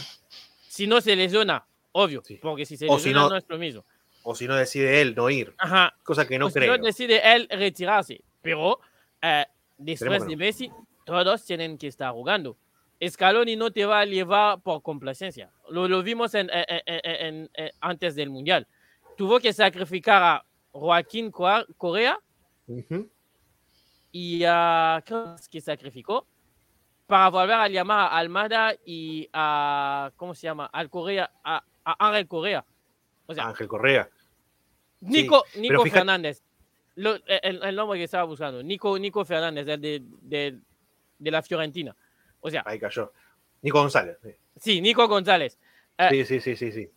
Si no se lesiona, obvio, Sí. porque si se O si lesiona no, no- es lo mismo. O si no decide él no ir, Ajá. cosa que no o si creo. no decide él retirarse. Pero eh, después de no. Messi, todos tienen que estar jugando. Scaloni no te va a llevar por complacencia. Lo, lo vimos en- en- en- en- en- antes del Mundial. Tuvo que sacrificar a Joaquín Correa Ujú. y a ¿qué más que sacrificó para volver a llamar a Almada y a ¿cómo se llama? Al Correa, a, a Ángel Correa. O sea, Ángel Correa. Nico, Nico fíjate- Fernández. Lo- el, el nombre que estaba buscando. Nico, Nico Fernández, el de, de, de la Fiorentina. O sea, Ahí cayó. Nico González. sí. sí, Nico González. Eh, Sí, sí, sí, sí,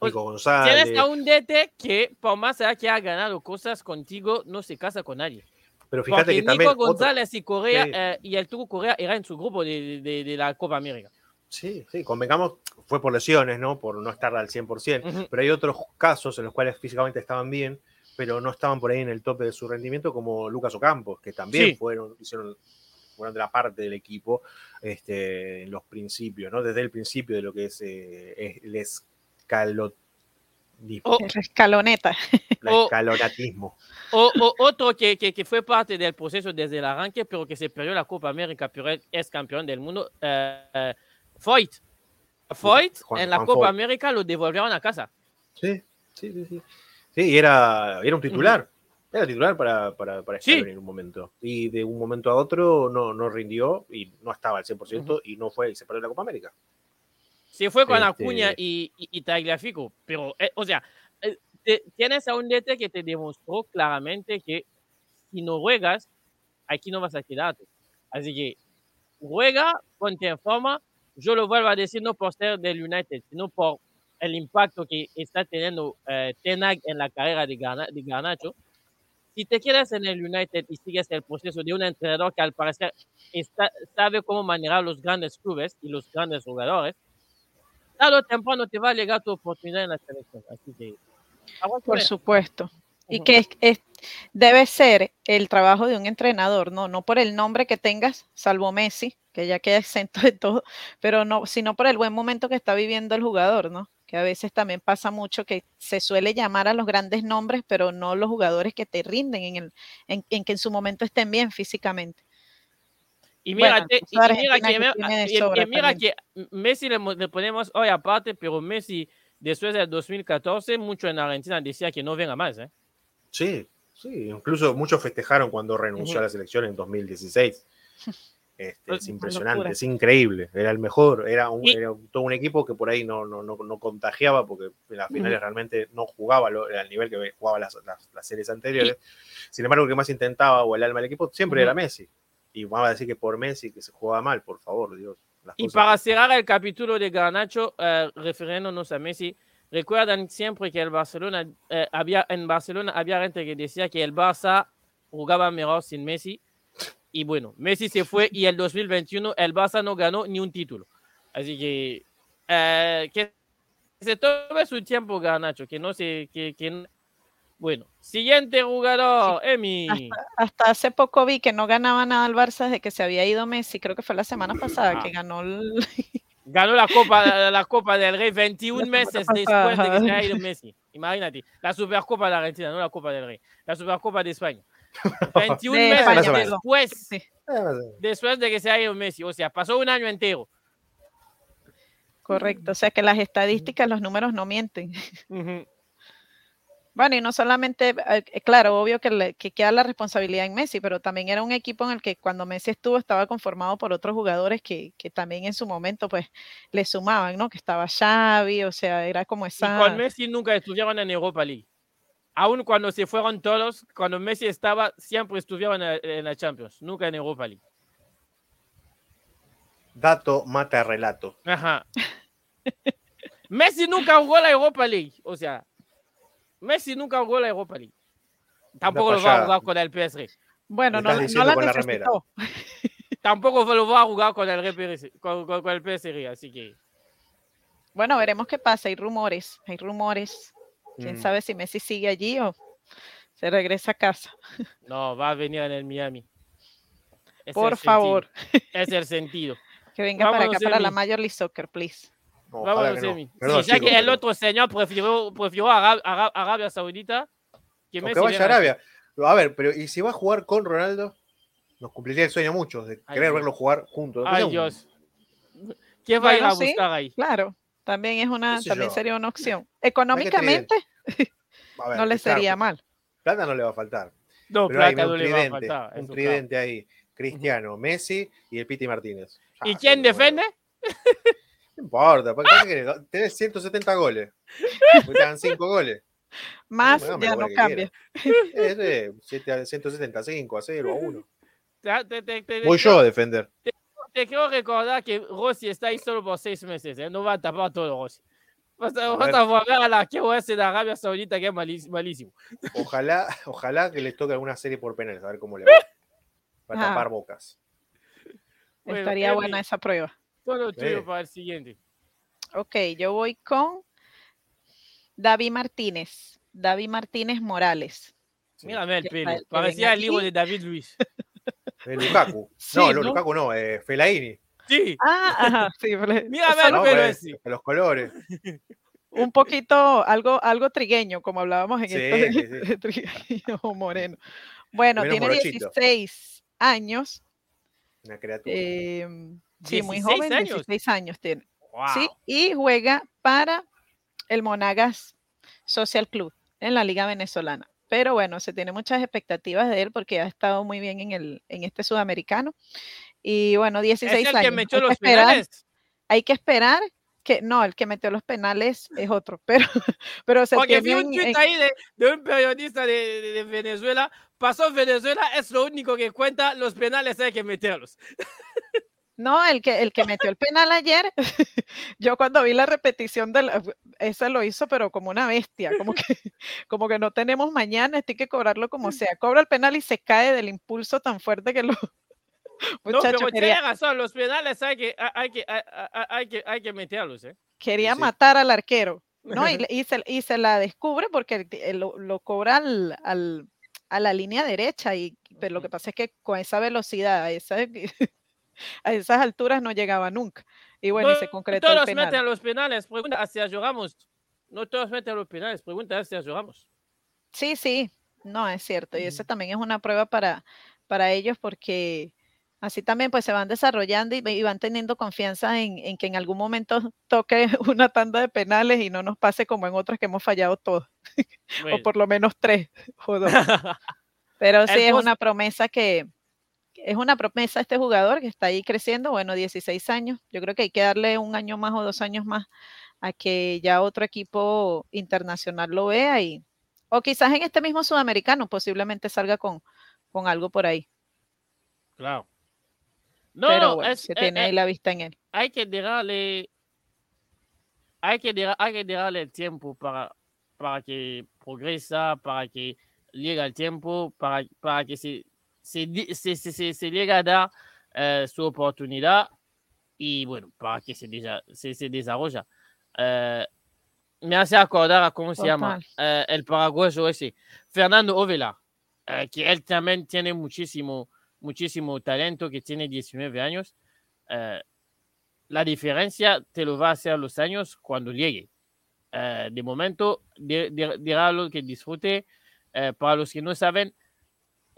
Nico González. Tienes a un DT que, por más allá que ha ganado cosas contigo, no se casa con nadie. Pero fíjate Porque que también. Nico otro- González y Correa Sí. eh, y el Tuco Correa eran en su grupo de, de- de la Copa América. Sí, sí, convengamos, fue por lesiones, ¿no? Por no estar al 100%. Ujú. Pero hay otros casos en los cuales físicamente estaban bien, pero no estaban por ahí en el tope de su rendimiento, como Lucas Ocampos, que también Sí. fueron, hicieron, fueron de la parte del equipo este, en los principios, ¿no? Desde el principio de lo que es, eh, es el escalo- Oh, El escaloneta. el oh. escalonatismo. O, o otro que, que, que fue parte del proceso desde el arranque, pero que se perdió la Copa América, pero es campeón del mundo, eh, eh, Foyt. Foyt, Juan- en la Juan Copa Foyt. América lo devolvieron a casa. Sí, sí, sí. Sí, sí era, era un titular. Era titular para, para, para Sí. En un momento. Y de un momento a otro no, no rindió y no estaba al 100% y no fue y se perdió la Copa América. Se fue con Este- Acuña y, y, y Tagliafico, pero, eh, o sea, eh, te- tienes a un DT que te demostró claramente que si no juegas, aquí no vas a quedarte. Así que juega, ponte en forma. Yo lo vuelvo a decir no por ser del United, sino por el impacto que está teniendo eh, Ten Hag en la carrera de, Garna- de Garnacho. Si te quedas en el United y sigues el proceso de un entrenador que al parecer está- sabe cómo manejar los grandes clubes y los grandes jugadores, tarde o temprano te va a llegar tu oportunidad en la selección. Así que, Por supuesto. Y que es, es- debe ser el trabajo de un entrenador, no, no por el nombre que tengas, salvo Messi, que ya queda exento de todo, pero no, sino por el buen momento que está viviendo el jugador, ¿no? Que a veces también pasa mucho que se suele llamar a los grandes nombres, pero no los jugadores que te rinden en, el, en, en que en su momento estén bien físicamente. Y Bueno, mira, te- pues y- mira que, y- mira que Messi le, le ponemos hoy aparte, pero Messi después del 2014, mucho en Argentina decía que no venga más. ¿eh? Sí, sí. Incluso muchos festejaron cuando renunció a la selección en 2016. Este, es impresionante, locura. es increíble. Era el mejor, era, un, Y- era todo un equipo que por ahí no, no, no, no contagiaba porque en las finales realmente no jugaba lo- al nivel que jugaba las, las- las series anteriores. Sin embargo, el que más intentaba o el alma del equipo siempre era Messi. Y vamos a decir que por Messi que se jugaba mal, por favor, Dios. las Y cosas- para cerrar el capítulo de Garnacho, eh, refiriéndonos a Messi, recuerdan siempre que el Barcelona, eh, había, en Barcelona había gente que decía que el Barça jugaba mejor sin Messi. Y bueno, Messi se fue y el 2021 el Barça no ganó ni un título. Así que eh, que se tome su tiempo, Garnacho, que no se... Que, que no- Bueno, siguiente jugador, Emi. Hasta hace poco vi que no ganaba nada el Barça desde que se había ido Messi, creo que fue la semana pasada que ganó el... Ganó la Copa, la Copa del Rey 21 La meses después de que se haya ido Messi. Imagínate, la Supercopa de Argentina, no la Copa del Rey, la Supercopa de España. 21 De meses España, después, Sí, después de que se haya ido Messi. O sea, pasó un año entero. correcto. O sea que las estadísticas, los números no mienten. Ujú. Bueno, y no solamente, eh, eh, claro, obvio que, le- que queda la responsabilidad en Messi, pero también era un equipo en el que cuando Messi estuvo estaba conformado por otros jugadores que, que también en su momento pues le sumaban, ¿no? Que estaba Xavi, o sea, era como Y esa... con Messi nunca estuvieron en Europa League. Aún cuando se fueron todos, cuando Messi estaba, siempre estuvieron en, en la Champions, nunca en Europa League. Dato mata relato. Ajá. Messi nunca jugó la Europa League. O sea, Messi nunca jugó la Europa League. Tampoco lo va a jugar con el PSG. Bueno, no, no la con la necesitó. Tampoco lo va a jugar con el, RPS con, con- con el PSG. Así que. Bueno, veremos qué pasa. Hay rumores, hay rumores. Quién Mm. sabe si Messi sigue allí o Se regresa a casa. No, va a venir en el Miami. Es Por el favor. sentido, Es el sentido. Que venga para acá, para la Emi. Major League Soccer, please. No, Vámonos, que no. Emi. Perdón, Sí, ya que el pero- otro señor prefirió, prefirió Arab- Arab- Arabia Saudita que Messi que vaya a. Arabia. A ver, pero ¿y si va a jugar con Ronaldo? Nos cumpliría el sueño a muchos de Ay, querer Dios. verlo jugar juntos. Ay, Dios. ¿Quién va a ir a sí. buscar ahí? Claro, también es una, también yo. sería una opción. Hay Económicamente A ver, no le claro, sería mal. Plata no le va a faltar. No, Pero hay plata un no le va a tridente, faltar. un claro. tridente ahí. Cristiano, Messi y el Piti Martínez. ¿Y Ah, quién sí, defiende? No importa, ¿para qué querés? tenés 170 goles. Porque te dan 5 goles. Más ya no cambia. Es de 7 a 170, 5 a 0 a 1. Te- te- te- te- Voy te- yo a defender. Te quiero recordar que Rossi está ahí solo por seis meses. ¿eh? No va a tapar todo Rossi. Vas a, A vas a volver a la que ese de Arabia Saudita que es malís- malísimo. Ojalá, ojalá que les toque alguna serie por penales, a ver cómo le va. Para Ah. tapar bocas. Bueno, Estaría buena esa prueba. Todo tuyo Eh. para el siguiente. Ok, yo voy con David Martínez. David Martínez Morales. Sí. Mírame el pelo. Parecía el libro aquí. de David Luis. Eh, Lukaku. Sí, no, no, ¿no? Lukaku no, eh, Felaini. Sí, Ah, ajá, sí, Mírame el pelo pues, ese. los colores. un poquito, algo, algo trigueño, como hablábamos en Sí, esto de, sí, sí. de trigueño o moreno. Bueno, Menos tiene morochito. 16 años. Una criatura. eh, sí, muy 16 joven, años. 16 años tiene. Wow. Sí, y juega para el Monagas Social Club en la Liga Venezolana. Pero bueno, se tiene muchas expectativas de él porque ha estado muy bien en, el, en este sudamericano. Y bueno, ¿Es 16 el años. que metió hay, que los esperar, penales? hay que esperar que, no, el que metió los penales es otro, pero, pero se Porque vi un tweet en- ahí de, de un periodista de, de- de Venezuela. Pasó Venezuela, es lo único que cuenta. Los penales hay que meterlos. No, el que, el que metió el penal ayer, yo cuando vi la repetición de la, ese lo hizo, pero como una bestia, como que, como que no tenemos mañana, estoy que cobrarlo como sea. Cobra el penal y se cae del impulso tan fuerte que lo. No, Muchacho, pero quería, tiene razón. Los penales hay que, hay que, hay, que, hay que meterlos. ¿eh? quería Sí. matar al arquero, ¿no? Y, se, y se la descubre porque lo, lo cobra al, al- a la línea derecha, y pero lo que pasa es que con esa velocidad, esa- a esas alturas no llegaba nunca. Y bueno, y se No concretó el todos penal. meten los penales. Pregunta hacia Ramos. No todos meten los penales. Pregunta hacia Ramos. Sí, sí, no, es cierto. Y eso Ujú. también es una prueba para, para ellos porque así también pues se van desarrollando y, y van teniendo confianza en, en que en algún momento toque una tanda de penales y no nos pase como en otras que hemos fallado todos, o por lo menos tres o dos. Pero sí, es una promesa que, es una promesa este jugador que está ahí creciendo, bueno, 16 años. Yo creo que hay que darle un año más o dos años más a que ya otro equipo internacional lo vea y, o quizás en este mismo sudamericano posiblemente salga con, con algo por ahí. Claro. No, Pero bueno, es- se eh, tiene eh, ahí la vista en él. hay que darle hay que, dar- hay que darle el tiempo para, para que progresa, para que llegue el tiempo, para, para que se, se, se, se, se- llegue a dar eh, su oportunidad y bueno, para que se, desa- se, desarrolla. Eh, me hace acordar a cómo se llama eh, el paraguayo ese, Fernando Ovela, que él también tiene muchísimo, muchísimo talento, que tiene 19 años. La diferencia te lo va a hacer los años cuando llegue. De momento, de- déjalo que disfrute. Para los que no saben,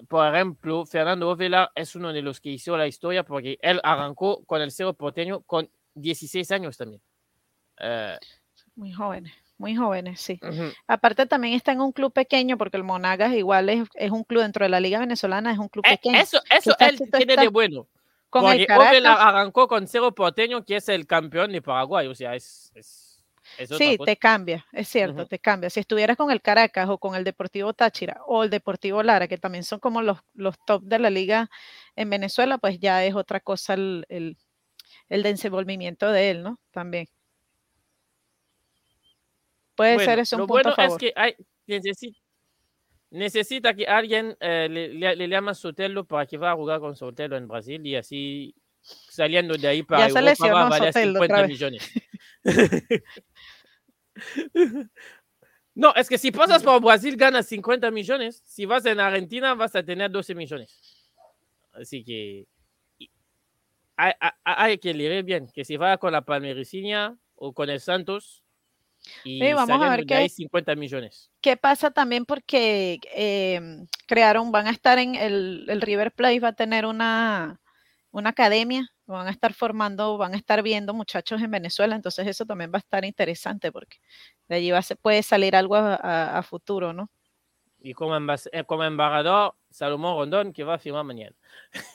por ejemplo, Fernando Ovela es uno de los que hizo la historia porque él arrancó con el Cerro Porteño con 16 años también. Eh, Muy jóvenes, muy jóvenes, sí. ujú. Aparte también está en un club pequeño porque el Monagas igual es, es un club dentro de la liga venezolana, es un club Eh, pequeño. eso eso él tiene de bueno. Con el Porque Ovela Caracas, arrancó con Cerro Porteño, que es el campeón de Paraguay. O sea, es, es, sí, te cambia, es cierto, te cambia. Si estuvieras con el Caracas o con el Deportivo Táchira o el Deportivo Lara, que también son como los, los top de la liga en Venezuela, pues ya es otra cosa el, el, el desenvolvimiento de él, ¿no? También. Puede ser eso un lo punto bueno a favor. es que hay, necesita, necesita que alguien eh, le, le, le llame a Sotelo para que vaya a jugar con Sotelo en Brasil y así saliendo de ahí para Ya Europa va a valer Sotelo otra 50 vez. millones. No, es que si pasas por Brasil ganas 50 millones, si vas en Argentina vas a tener 12 millones. Así que hay, hay, que leer bien, que si va con la Palmericiña o con el Santos y vamos a ver qué, hay 50 millones. ¿Qué pasa también? Porque em, crearon, van a estar en el, el River Plate, va a tener una, una academia, van a estar formando, van a estar viendo muchachos en Venezuela, entonces eso también va a estar interesante porque de allí va a, puede salir algo a, futuro, ¿no? Y como, eh, como embajador, Salomón Rondón, que va a firmar mañana.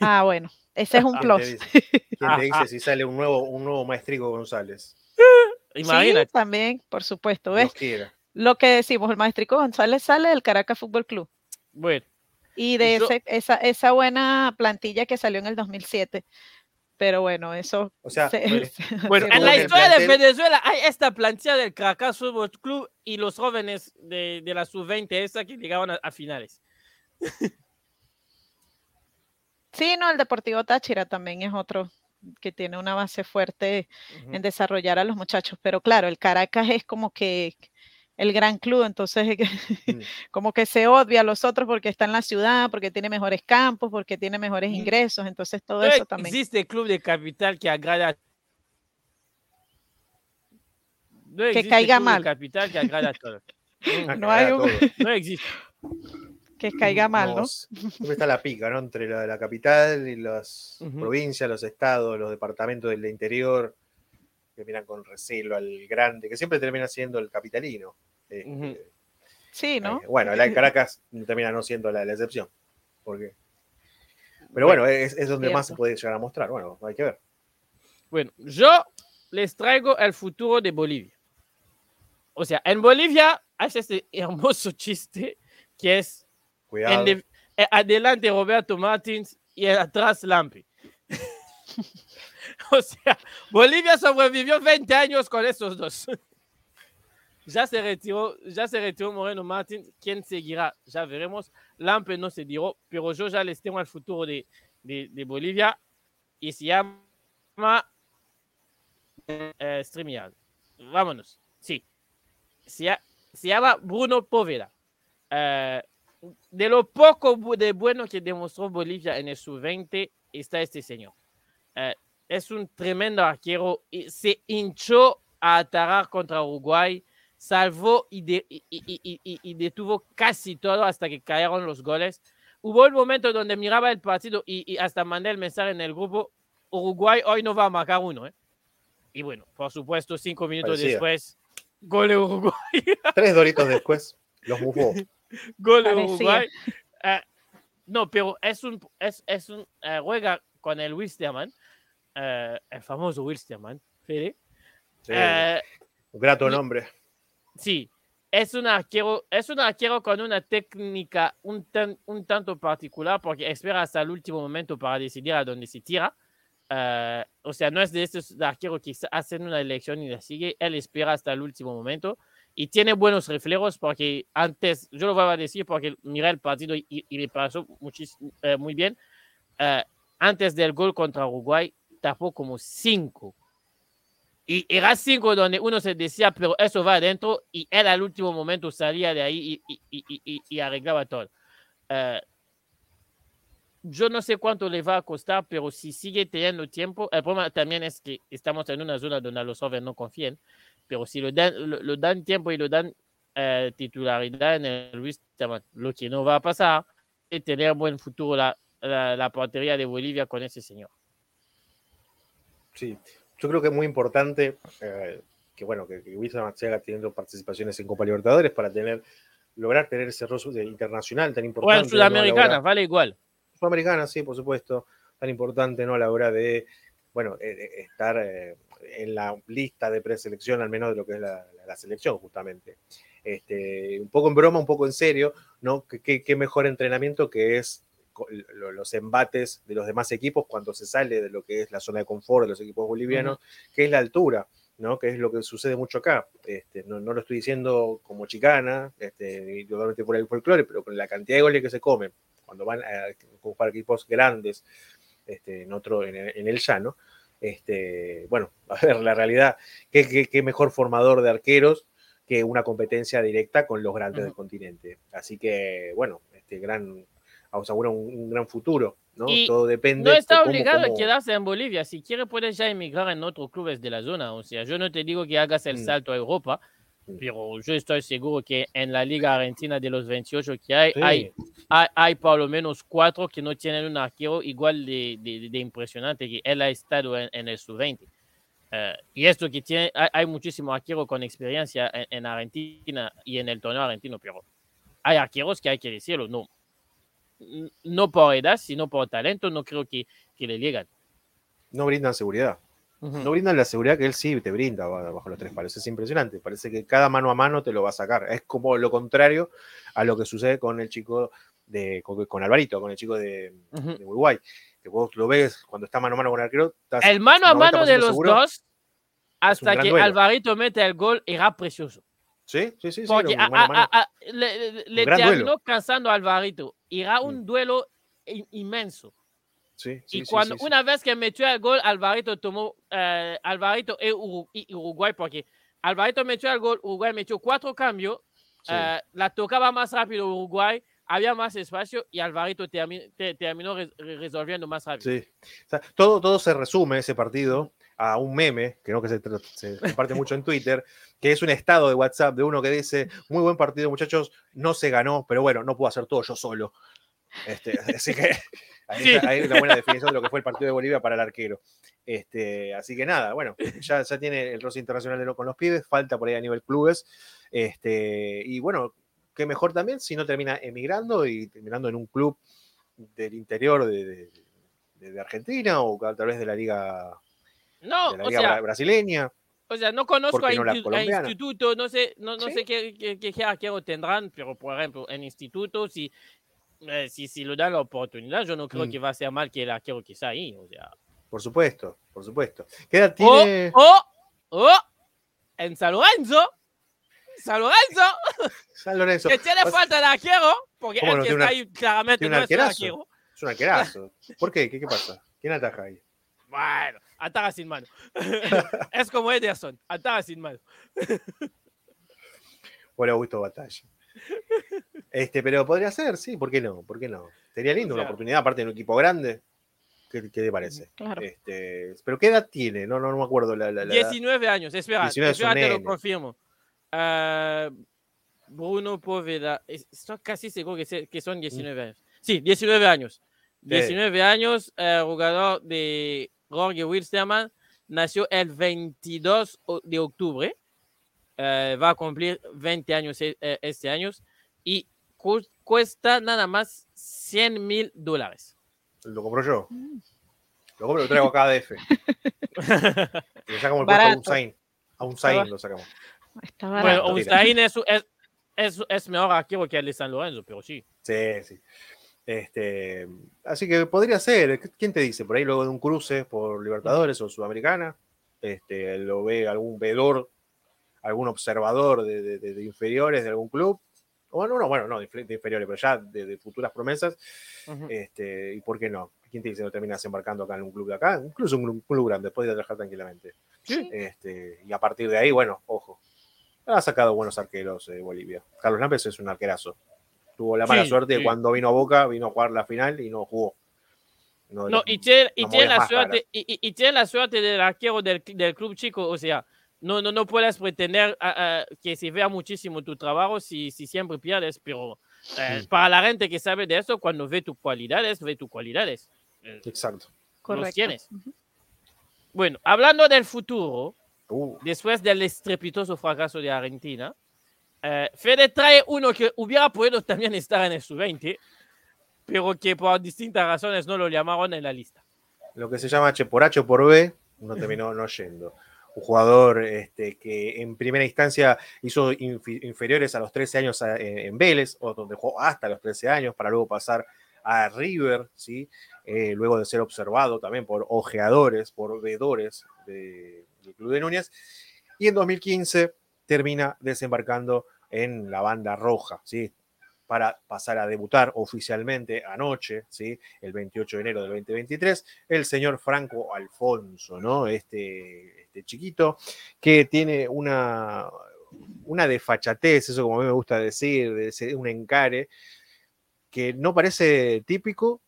Ah, bueno, ese es un plus. ¿Quién te dice si sale un nuevo, un nuevo maestrico González? Imagínate. Sí, también, por supuesto. ¿ves? Lo que decimos, el maestrico González sale del Caracas Fútbol Club. Bueno, y de ese, esa, esa buena plantilla que salió en el 2007. Pero bueno, eso. O sea, bueno, en la historia de Venezuela hay esta plantilla del Caracas Fútbol Club y los jóvenes de, de la sub-20, esa que llegaban a, finales. Sí, no, el Deportivo Táchira también es otro que tiene una base fuerte en desarrollar a los muchachos. Pero claro, el Caracas es como que el gran club, entonces como que se odia a los otros porque está en la ciudad, porque tiene mejores campos, porque tiene mejores ingresos, entonces todo eso también. Existe club de capital que agrada no que caiga mal. capital que agrada a todos. no, hay un... no existe. Que caiga mal, ¿no? Siempre está la pica, ¿no? Entre la, la capital y las provincias, los estados, los departamentos del interior que miran con recelo al grande, que siempre termina siendo el capitalino. Este, sí, ¿no? Eh, bueno, el Caracas termina no siendo la, excepción. Porque... Pero bueno, es, donde más se puede llegar a mostrar. Bueno, hay que ver. Bueno, yo les traigo el futuro de Bolivia. O sea, en Bolivia hace este hermoso chiste que es eh, adelante Roberto Martins y atrás Lampi. o sea, Bolivia sobrevivió 20 años con esos dos. Ya se retiró, ya se retiró Moreno Martín. ¿Quién seguirá? Ya veremos. Lampe no se dio, pero yo ya les tengo el futuro de, de, Bolivia y se llama eh, StreamYard. Vámonos. Sí. Se, llama Bruno Poveda. Eh, de lo poco de bueno que demostró Bolivia en el sub-20 está este señor. Eh, es un tremendo arquero. Se hinchó a atacar contra Uruguay, salvó y, detuvo casi todo hasta que cayeron los goles. Hubo un momento donde miraba el partido y, hasta mandé el mensaje en el grupo, Uruguay hoy no va a marcar uno. ¿eh? Y bueno, por supuesto, cinco minutos después, gol de Uruguay. Tres doritos después, los bufó. gol de Uruguay. Eh, no, pero es un, es, es un uh, juega con el Wisterman eh, el famoso Wilstermann, Fede. Eh, un grato nombre. Sí, es un arquero, es un arquero con una técnica un, un tanto particular porque espera hasta el último momento para decidir a dónde se tira. Eh, o sea, no es de estos arqueros que hacen una elección y la sigue, él espera hasta el último momento y tiene buenos reflejos porque antes, yo lo voy a decir porque miré el partido y, y, me pasó muy bien. antes del gol contra Uruguay, tapó como cinco. Y era cinco donde uno se decía, pero eso va adentro, y él al último momento salía de ahí y, y, arreglaba todo. Uh, yo no sé cuánto le va a costar, pero si sigue teniendo tiempo, el problema también es que estamos en una zona donde los jóvenes no confían, pero si lo dan, lo, dan tiempo y lo dan uh, titularidad en el Luis, lo que no va a pasar es tener buen futuro la, la, la portería de Bolivia con ese señor. Sí, yo creo que es muy importante eh, que, bueno, que, que Wilson siga teniendo participaciones en Copa Libertadores para tener, lograr tener ese rol internacional tan importante. O en Sudamericana, vale igual. Sudamericana, sí, por supuesto, tan importante, ¿no? A la hora de, bueno, eh, estar eh, en la lista de preselección, al menos de lo que es la, la selección, justamente. Este, un poco en broma, un poco en serio, ¿no? qué mejor entrenamiento que es los embates de los demás equipos cuando se sale de lo que es la zona de confort de los equipos bolivianos, que es la altura, ¿no? Que es lo que sucede mucho acá. Este, no, lo estoy diciendo como chicana, este, totalmente por el folclore, pero con la cantidad de goles que se comen cuando van a jugar equipos grandes este, en, otro, en, el llano. Este, bueno, a ver, la realidad, ¿qué, qué, qué mejor formador de arqueros que una competencia directa con los grandes del continente. Así que, bueno, este gran, asegura un, un gran futuro. ¿no? Todo depende. No está obligado a quedarse en Bolivia. Si quiere, puedes ya emigrar en otros clubes de la zona. O sea, yo no te digo que hagas el mm. salto a Europa, mm. pero yo estoy seguro que en la Liga Argentina de los 28 que hay, hay, hay, por lo menos cuatro que no tienen un arquero igual de, de, impresionante que él ha estado en, el sub-20. Eh, y esto que tiene, hay, hay muchísimos arqueros con experiencia en, en, Argentina y en el torneo argentino, pero hay arqueros que hay que decirlo, no, no por edad, sino por talento, no creo que, que le llegan. No brindan seguridad. No brindan la seguridad que él sí te brinda bajo los tres palos. Es impresionante. Parece que cada mano a mano te lo va a sacar. Es como lo contrario a lo que sucede con el chico de con, Alvarito, con el chico de, Uruguay. Que vos lo ves cuando está mano a mano con el arquero. El mano a mano de los dos, hasta que Alvarito mete el gol, era precioso. Sí, sí, sí. Porque le, terminó cansando a Alvarito. Un mm. duelo inmenso. Sí, y cuando una vez que metió el gol, Alvarito tomó eh, Alvarito y Uruguay, porque Alvarito metió el gol, Uruguay metió cuatro cambios, eh, la tocaba más rápido Uruguay, había más espacio y Alvarito terminó resolviendo más rápido. Sí, todo, todo se resume ese partido a un meme, que no que se, se comparte mucho en Twitter, que es un estado de WhatsApp de uno que dice, muy buen partido muchachos, no se ganó, pero bueno, no puedo hacer todo yo solo. Este, así que ahí, hay una buena definición de lo que fue el partido de Bolivia para el arquero. Este, así que nada, bueno, ya, ya tiene el roce internacional con los pibes, falta por ahí a nivel clubes. Este, y bueno, qué mejor también si no termina emigrando y terminando en un club del interior de, de Argentina o tal vez de la liga no, de la liga brasileña. O sea, no conozco a, instituto, no sé, no, no sé qué, qué, qué, arquero tendrán, pero por ejemplo, en instituto, si, eh, si, si lo dan la oportunidad, yo no creo mm. que va a ser mal que el arquero que está ahí. O sea. Por supuesto, por supuesto. ¿Qué edad tiene? ¡Oh! ¡Oh! En San Lorenzo. San Lorenzo. San Lorenzo. que tiene falta de arquero, porque él que está ahí claramente no es un arquero. Es un arquerazo. ¿Por qué? ¿Qué, qué pasa? ¿Quién ataja ahí? Bueno, ataca sin mano. es como Ederson, ataca sin mano. Bueno, gusto batalla. Este, pero podría ser, sí, ¿por qué no? ¿Por qué no? Sería lindo una oportunidad, aparte de un equipo grande. ¿Qué, te parece? Claro. Este, pero ¿qué edad tiene? No, no, no me acuerdo. La, la, 19 años, espera, 19 espera, te lo confirmo. Uh, Bruno Poveda, estoy casi seguro que, que son 19 años. Sí, 19 años. 19 años, uh, jugador de Jorge Wilstermann nació el 22 de octubre, eh, va a cumplir 20 años eh, este año y cuesta nada más 100 mil dólares. Lo compro yo. Lo compro, lo traigo a KDF. le sacamos el puesto a Unsain. A Unsain lo sacamos. bueno, Unsain es, es, es, es mejor aquí que el de San Lorenzo, pero sí. Sí, sí. Este, así que podría ser, ¿quién te dice? Por ahí luego de un cruce por Libertadores o Sudamericana, este, lo ve algún vedor, algún observador de, inferiores de algún club, o no, no, bueno, no, de, inferiores, pero ya de, futuras promesas, este, y por qué no, ¿quién te dice no terminas embarcando acá en un club de acá? Incluso un, club grande, podría trabajar tranquilamente. Este, y a partir de ahí, bueno, ojo, ha sacado buenos arqueros de Bolivia. Carlos Lampes es un arquerazo. Tuvo la mala suerte de cuando vino a Boca, vino a jugar la final y no jugó. No, y, tiene, la suerte, y, tiene la suerte del arquero del, del, club chico, o sea, no, no, no puedes pretender que se vea muchísimo tu trabajo si, si siempre pierdes, pero eh, para la gente que sabe de eso, cuando ve tus cualidades, ve tus cualidades. Eh, Exacto. Los tienes. Bueno, hablando del futuro, uh. después del estrepitoso fracaso de Argentina, eh, Fede trae uno que hubiera podido también estar en el sub-20, pero que por distintas razones no lo llamaron en la lista. Lo que se llama H por H o por B, no terminó no yendo. Un jugador este, que en primera instancia hizo inferiores a los 13 años en, Vélez, o donde jugó hasta los 13 años, para luego pasar a River, ¿sí? Eh, luego de ser observado también por ojeadores, por vedores del Club de Núñez. Y en 2015 termina desembarcando en la banda roja, ¿sí? para pasar a debutar oficialmente anoche, ¿sí? el 28 de enero del 2023, el señor Franco Alfonso, ¿no? este, este chiquito que tiene una, una desfachatez, eso como a mí me gusta decir, de un encare, que no parece típico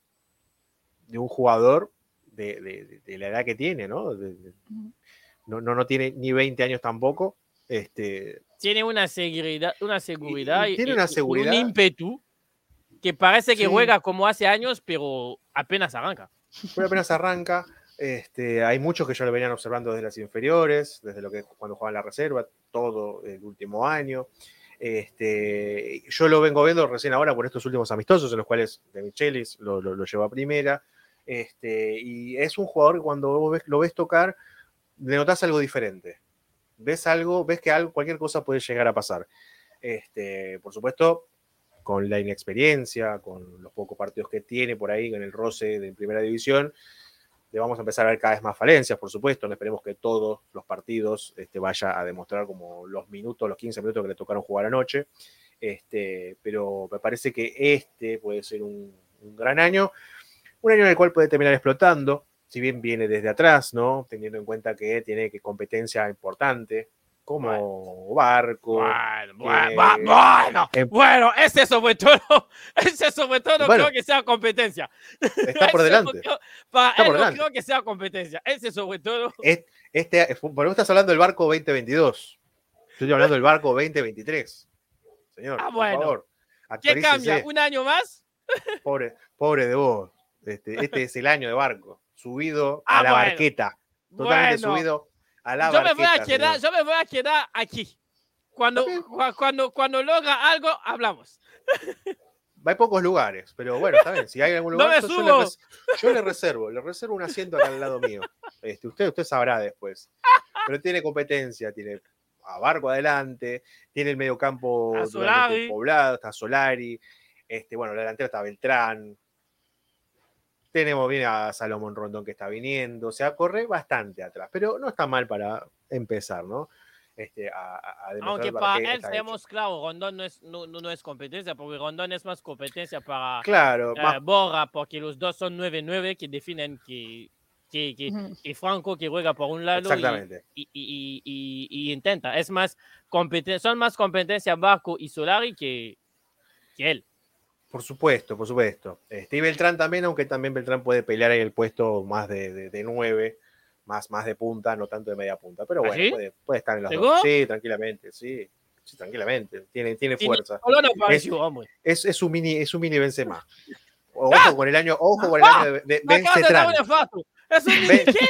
de un jugador de, de- de- de la edad que tiene, ¿no? De- no, no, no tiene ni 20 años tampoco. Este, Tiene una seguridad, una seguridad y tiene una seguridad. un ímpetu que parece que Sí. juega como hace años, pero apenas arranca. Pero apenas arranca. Este, hay muchos que ya lo venían observando desde las inferiores, desde lo que cuando jugaba en la reserva, todo el último año. Este, yo lo vengo viendo recién ahora por estos últimos amistosos, en los cuales De Michelis lo, lo, lo llevó a primera. Este, y es un jugador que cuando vos ves- lo ves tocar, le notas algo diferente. Ves algo, ves que algo, cualquier cosa puede llegar a pasar. Este, por supuesto, con la inexperiencia, con los pocos partidos que tiene por ahí en el roce de primera división, le vamos a empezar a ver cada vez más falencias, por supuesto. No esperemos que todos los partidos este, vaya a demostrar como los minutos, los 15 minutos que le tocaron jugar anoche. Este, pero me parece que este puede ser un, un gran año, un año en el cual puede terminar explotando, si bien viene desde atrás, ¿no? Teniendo en cuenta que tiene que competencia importante, como Barco. Bueno, bueno, que- va- bueno, em- bueno, ese sobre todo, ese sobre todo no Bueno. creo que sea competencia. Está por delante. creo- para Está él por no delante. creo que sea competencia. Ese sobre todo. Es- Este, por vos estás hablando del barco 2022. Yo estoy hablando del barco 2023. Señor, Ah, por bueno. favor. ¿Qué cambia? ¿Un año más? Pobre, pobre de vos. Este, este es el año de barco. Subido a Ah, la bueno. barqueta. Totalmente Bueno, subido a la yo me voy a barqueta. quedar, señor. yo me voy a quedar aquí. Cuando, cuando, cuando logra algo, hablamos. Hay pocos lugares, pero bueno, está bien. Si hay algún No lugar, me yo, le yo le reservo, le reservo un asiento acá al lado mío. Este, usted, usted sabrá después. Pero tiene competencia, tiene a Barco adelante, tiene el mediocampo A poblado, está Solari, este, bueno, el delantero está Beltrán. Tenemos bien a Salomón Rondón que está viniendo, o sea, corre bastante atrás, pero no está mal para empezar, ¿no? Este, a, a- Aunque para él, seamos claros, Rondón no es, no, no, es competencia, porque Rondón es más competencia para Claro, eh, más- Borra, porque los dos son 9-9 que definen que, que, que, Franco que juega por un lado y, exactamente. y, y- y- y- y intenta. Es más competen- son más competencia Barco y Solari que, que él. Por supuesto, por supuesto. Este, y Beltrán también, aunque también Beltrán puede pelear en el puesto más de, de, de nueve, más, más de punta, no tanto de media punta. Pero ¿Ah, bueno, sí? puede, puede estar en las ¿Seguro? dos. Sí, tranquilamente, sí. Sí, tranquilamente. Tiene, tiene fuerza. No. Es, es un mini, es un mini Benzema. Ojo ¡Ah! con el año, ojo con el ¡Ah! año de. Es un mini- ¿qué?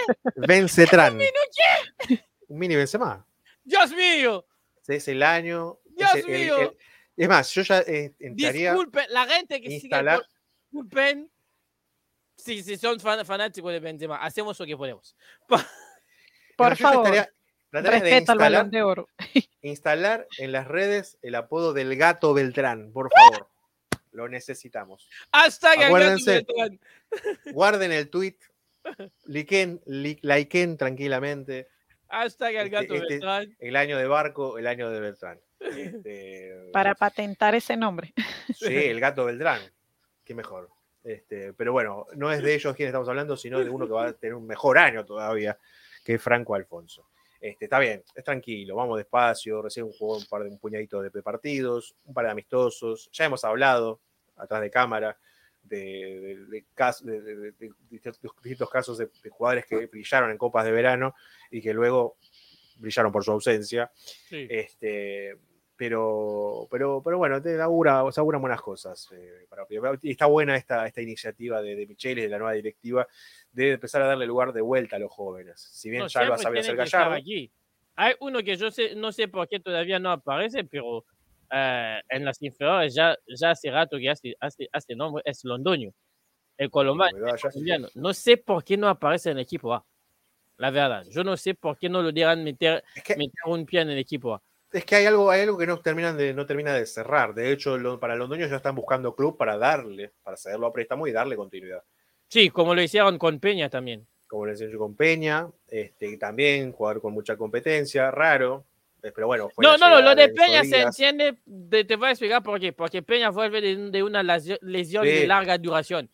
Un mini Benzema. Dios mío. Es el año. Dios es, el- el- es más, yo ya eh, entraría. Disculpen, la gente que instalar- sigue. Disculpen. Si, si son fan- fanáticos de Benzema, hacemos lo que podemos. Por favor, estaría- trataría de instalar- de oro. instalar en las redes el apodo del gato Beltrán, por favor. Lo necesitamos. Hasta que Acuérdense. Guarden el tweet, liken, li- liken tranquilamente Hasta que el Este- gato este- Beltrán. el año de Barco, el año de Beltrán. Este, Para patentar ese nombre. Sí, el gato Beltrán. Qué mejor. Este, pero bueno, no es de ellos quien estamos hablando, sino de uno que va a tener un mejor año todavía, que es Franco Alfonso. Este, está bien, es tranquilo, vamos despacio. Recién jugó un par de un puñadito de partidos, un par de amistosos. Ya hemos hablado atrás de cámara de, de- de cas- de- de- de- de distintos, distintos casos de, de jugadores que brillaron en copas de verano y que luego brillaron por su ausencia. Sí. Este, pero, pero, pero bueno, te augura, se auguran buenas cosas. eh, para y está buena esta, esta iniciativa de, de Michele de la nueva directiva de empezar a darle lugar de vuelta a los jóvenes. Si bien No, ya lo sabido hacer Gallardo, aquí. Hay uno que yo sé, no sé por qué todavía no aparece, pero eh, en las inferiores ya, ya hace rato que hace, hace, hace nombre, es Londoño, el colombiano. Colombiano. No sé por qué no aparece en el equipo A. La verdad, yo no sé por qué no lo dejan meter, es, que, meter un pie en el equipo A. es que hay algo, hay algo que no, terminan de, no termina de cerrar. De hecho, lo- para Londoño ya están buscando club para darle, para cederlo a préstamo y darle continuidad. Sí, como lo hicieron con Peña también. Como le enseñó con Peña, este, también jugador con mucha competencia, raro. Pero bueno, fue No, no, no, lo de Peña se entiende, de- te voy a explicar por qué. Porque Peña vuelve de, de una lesión de Sí. larga duración.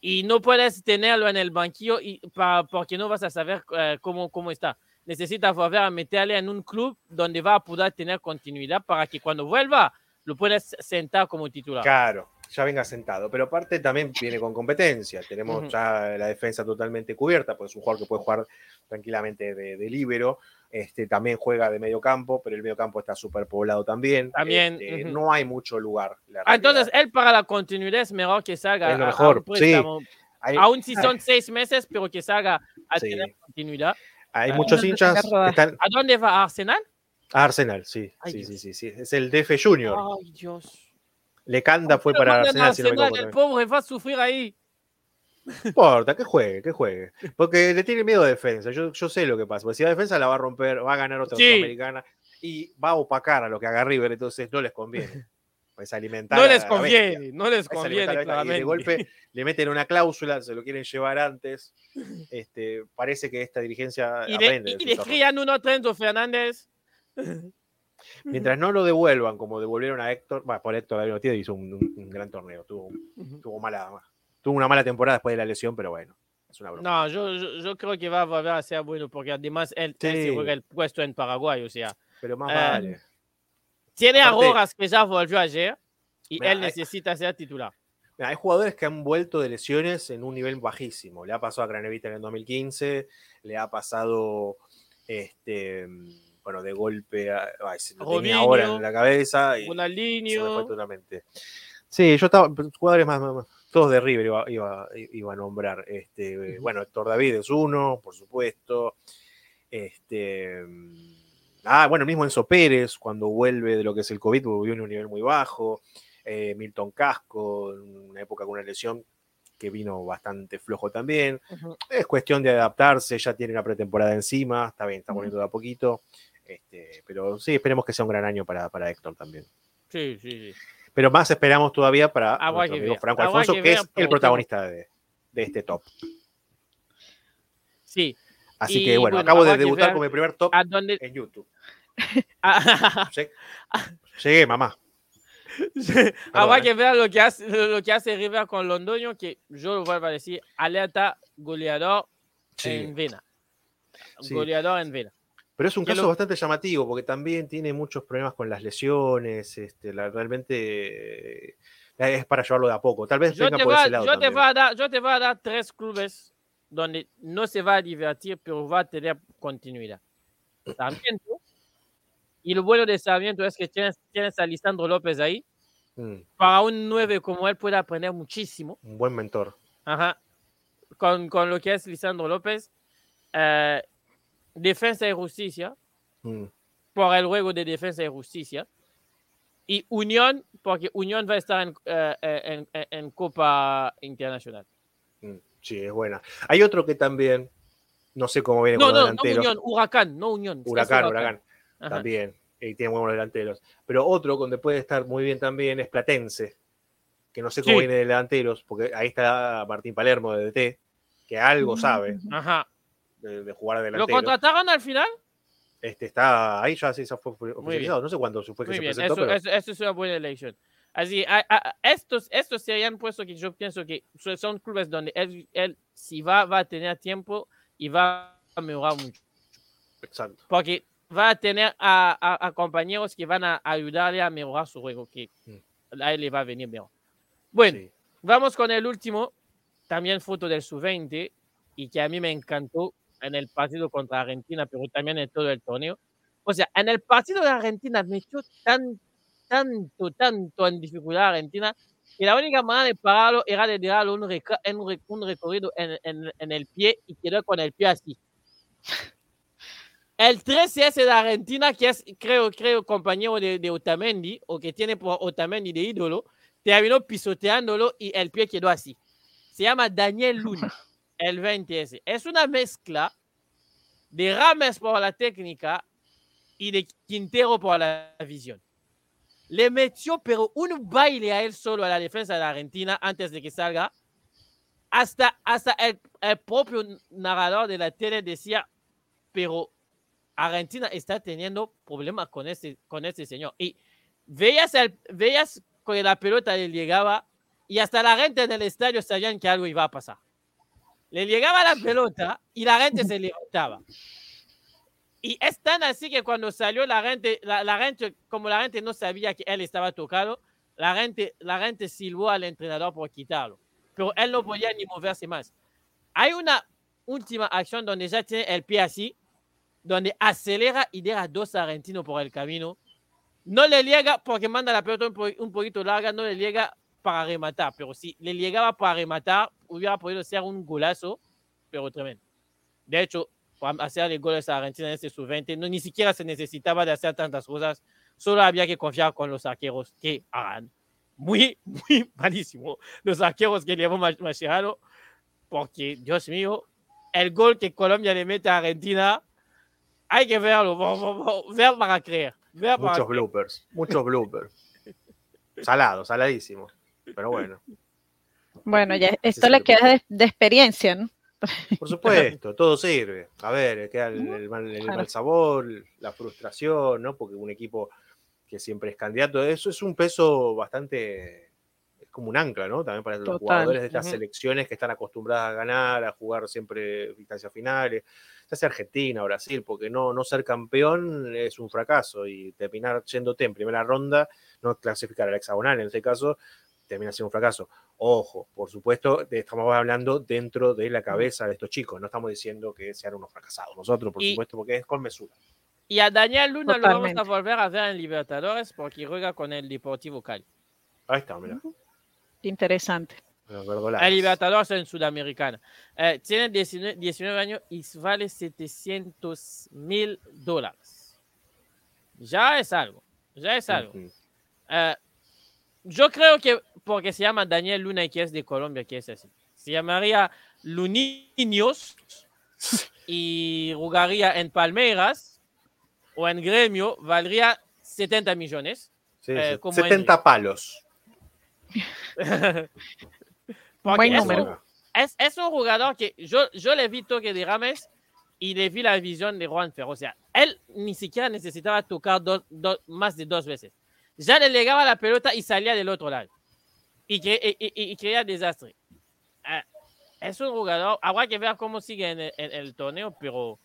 Y no puedes tenerlo en el banquillo y pa- porque no vas a saber eh, cómo, cómo está. Necesita volver a meterle en un club donde va a poder tener continuidad para que cuando vuelva lo puedas sentar como titular. Claro, ya venga sentado. Pero aparte también viene con competencia. Tenemos ya la defensa totalmente cubierta, pues es un jugador que puede jugar tranquilamente de, de líbero. Este, también juega de medio campo, pero el medio campo está súper poblado también. También, Este. No hay mucho lugar. Ah, entonces, él para la continuidad es mejor que salga Es lo a- a mejor, un sí. aún si son seis meses, pero que salga a Sí. tener continuidad. Hay Ah, muchos hinchas que están. ¿A dónde va Arsenal? a Arsenal, sí. Ay, sí, sí, sí, sí. Es el DF Junior. Ay, Dios. Lecanda fue para manden Arsenal, si no me Arsenal, el pobre va a sufrir ahí. No importa, que juegue, que juegue. Porque le tiene miedo a defensa. Yo, yo sé lo que pasa. Porque si la defensa la va a romper, va a ganar otra Sí. sudamericana y va a opacar a lo que haga River, entonces no les conviene. Pues alimentar. No les conviene, no les Es conviene. Y de golpe le meten una cláusula, se lo quieren llevar antes. Este, parece que esta dirigencia Y le, aprende. de y le crían uno a Trento Fernández. Mientras no lo devuelvan como devolvieron a Héctor, bueno, por Héctor David Ortiz hizo un, un- un gran torneo, tuvo, tuvo, mala, tuvo una mala temporada después de la lesión, pero bueno, es una broma. No, yo, yo, yo creo que va a volver a ser bueno porque además él, él se Sí. juega el puesto en Paraguay, o sea, Pero más Ah, vale. Tiene a Aparte- Rojas que ya volvió ayer y Mira, él hay- necesita ser titular. Mira, hay jugadores que han vuelto de lesiones en un nivel bajísimo. Le ha pasado a Granevita en el 2015, le ha pasado, este, bueno, de golpe, a, ay, se lo tenía ahora en la cabeza y Ronaldinho. totalmente. Sí, yo estaba, jugadores más, más- más- todos de River iba, iba, iba a nombrar. Este. Bueno, Héctor David es uno, por supuesto. Este, ah, bueno, el mismo Enzo Pérez, cuando vuelve de lo que es el COVID, volvió en un nivel muy bajo. Eh, Milton Casco, en una época con una lesión que vino bastante flojo también. Es cuestión de adaptarse, ya tiene una pretemporada encima, está bien, está poniendo de a poquito. Este, pero sí, esperemos que sea un gran año para, para Héctor también. Sí, sí, sí. Pero más esperamos todavía para Habrá nuestro amigo Franco Alfonso, que es el protagonista de, de este top. Sí. Así Y que bueno, bueno, acabo de debutar con mi primer top ¿A dónde? en YouTube. Llegué, mamá. Habrá ¿eh? que ver lo que hace, lo que hace River con Londoño, que yo lo vuelvo a decir, alerta goleador Sí. en vena. Sí. Goleador en vena. Pero es un caso lo- bastante llamativo porque también tiene muchos problemas con las lesiones. Este, la- realmente eh, es para llevarlo de a poco. Tal vez Yo venga te, por va, ese lado. yo, te también. voy a dar, yo te voy a dar tres clubes donde no se va a divertir, pero va a tener continuidad. Sarmiento. Y lo bueno de Sarmiento es que tienes, tienes a Lisandro López ahí. Mm, Para un 9 como él puede aprender muchísimo. un buen mentor. Ajá. Con, con lo que es Lisandro López. Eh, defensa y justicia. Mm, Por el juego de defensa y justicia. Y Unión, porque Unión va a estar en, eh, eh, en- en- Copa Internacional. mm, sí, es buena. Hay otro que también, no sé cómo viene No, con no, no delanteros. Unión, Huracán, no Unión. Huracán, Huracán. Ajá. también. Y tiene buenos delanteros. Pero otro donde puede estar muy bien también es Platense, que no sé cómo Sí. viene de delanteros, porque ahí está Martín Palermo de DT, que algo sabe Ajá. de, de jugar de ¿Lo delantero. contrataron al final? Este está ahí ya, sí, ya fue oficializado. No sé cuándo fue que Muy se bien, presentó, eso, pero eso- eso es una buena elección. Así, a- a- estos, estos serían puestos que yo pienso que so- son clubes donde él, él si va, va a tener tiempo y va a mejorar mucho. exacto. Porque va a tener a, a- a compañeros que van a ayudarle a mejorar su juego, que Mm. a él le va a venir mejor. Bueno, Sí. vamos con el último, también foto del sub-20, y que a mí me encantó en el partido contra Argentina, pero también en todo el torneo. O sea, en el partido de Argentina metió tan, tanto, tanto en dificultad a Argentina, que la única manera de pararlo era de darle un, recorrido en, en- en el pie y quedó con el pie así. El 13 ese de Argentina, que es, creo, creo, compañero de, de Otamendi, o que tiene por Otamendi de ídolo, terminó pisoteándolo y el pie quedó así. Se llama Daniel Luna, el 20S. Es una mezcla de Rames por la técnica y de Quintero por la visión. Le metió, pero un baile a él solo a la defensa de Argentina antes de que salga. Hasta, hasta el, el propio narrador de la tele decía, pero Argentina está teniendo problemas con este, con este señor. Y veías, el, veías que la pelota le llegaba y hasta la gente en el estadio sabían que algo iba a pasar. Le llegaba la pelota y la gente se levantaba. Y es tan así que cuando salió la gente, la, la gente, como la gente no sabía que él estaba tocado, la gente, la gente silbó al entrenador por quitarlo. Pero él no podía ni moverse más. Hay una última acción donde ya tiene el pie así, donde acelera y deja dos argentinos por el camino. No le llega porque manda la pelota un, po un poquito larga, no le llega para rematar. Pero si le llegaba para rematar, hubiera podido ser un golazo, pero tremendo. De hecho, para hacer el goles a Argentina en este sub-20, no, ni siquiera se necesitaba de hacer tantas cosas, solo había que confiar con los arqueros que hagan muy, muy malísimo los arqueros que llevó Mascherano, porque, Dios mío, el gol que Colombia le mete a Argentina, hay que verlo, ver para creer. Ver para muchos creer. bloopers, muchos bloopers. Salado, saladísimo. Pero bueno, Bueno, ya esto le queda de, de experiencia, ¿no? por supuesto, todo sirve. A ver, queda el, el mal, el Claro. mal sabor, la frustración, ¿no? Porque un equipo que siempre es candidato, eso es un peso bastante, es como un ancla, ¿no? También para los Total. jugadores de estas Ujú. selecciones que están acostumbradas a ganar, a jugar siempre instancias finales, ya sea Argentina, Brasil, porque no, no ser campeón es un fracaso y terminar yéndote en primera ronda, no clasificar al hexagonal en este caso, termina siendo un fracaso. Ojo, por supuesto, estamos hablando dentro de la cabeza de estos chicos, no estamos diciendo que sean unos fracasados nosotros, por Y- supuesto, porque es con mesura. Y a Daniel Luna lo vamos a volver a ver en Libertadores porque juega con el Deportivo Cali. Ahí está, mira. Interesante. El Libertadores en Sudamericana. Eh, tiene 19, 19 años y vale 700 mil dólares. Ya es algo. Ya es algo. Eh, yo creo que porque se llama Daniel Luna y que es de Colombia, que es así. Se llamaría Luniños y jugaría en Palmeiras o en Gremio, valdría 70 millones. Sí, eh, sí. como 70 palos. Buen es número. un- es, es un jugador que yo, yo le vi toque de Rames y le vi la visión de Juan Ferro. O sea, él ni siquiera necesitaba tocar dos- dos- más de dos veces. Ya le llegaba la pelota y salía del otro lado. Y, que, y, y- y creía desastre. Eh, es un jugador, habrá que ver cómo sigue en el, en el torneo, pero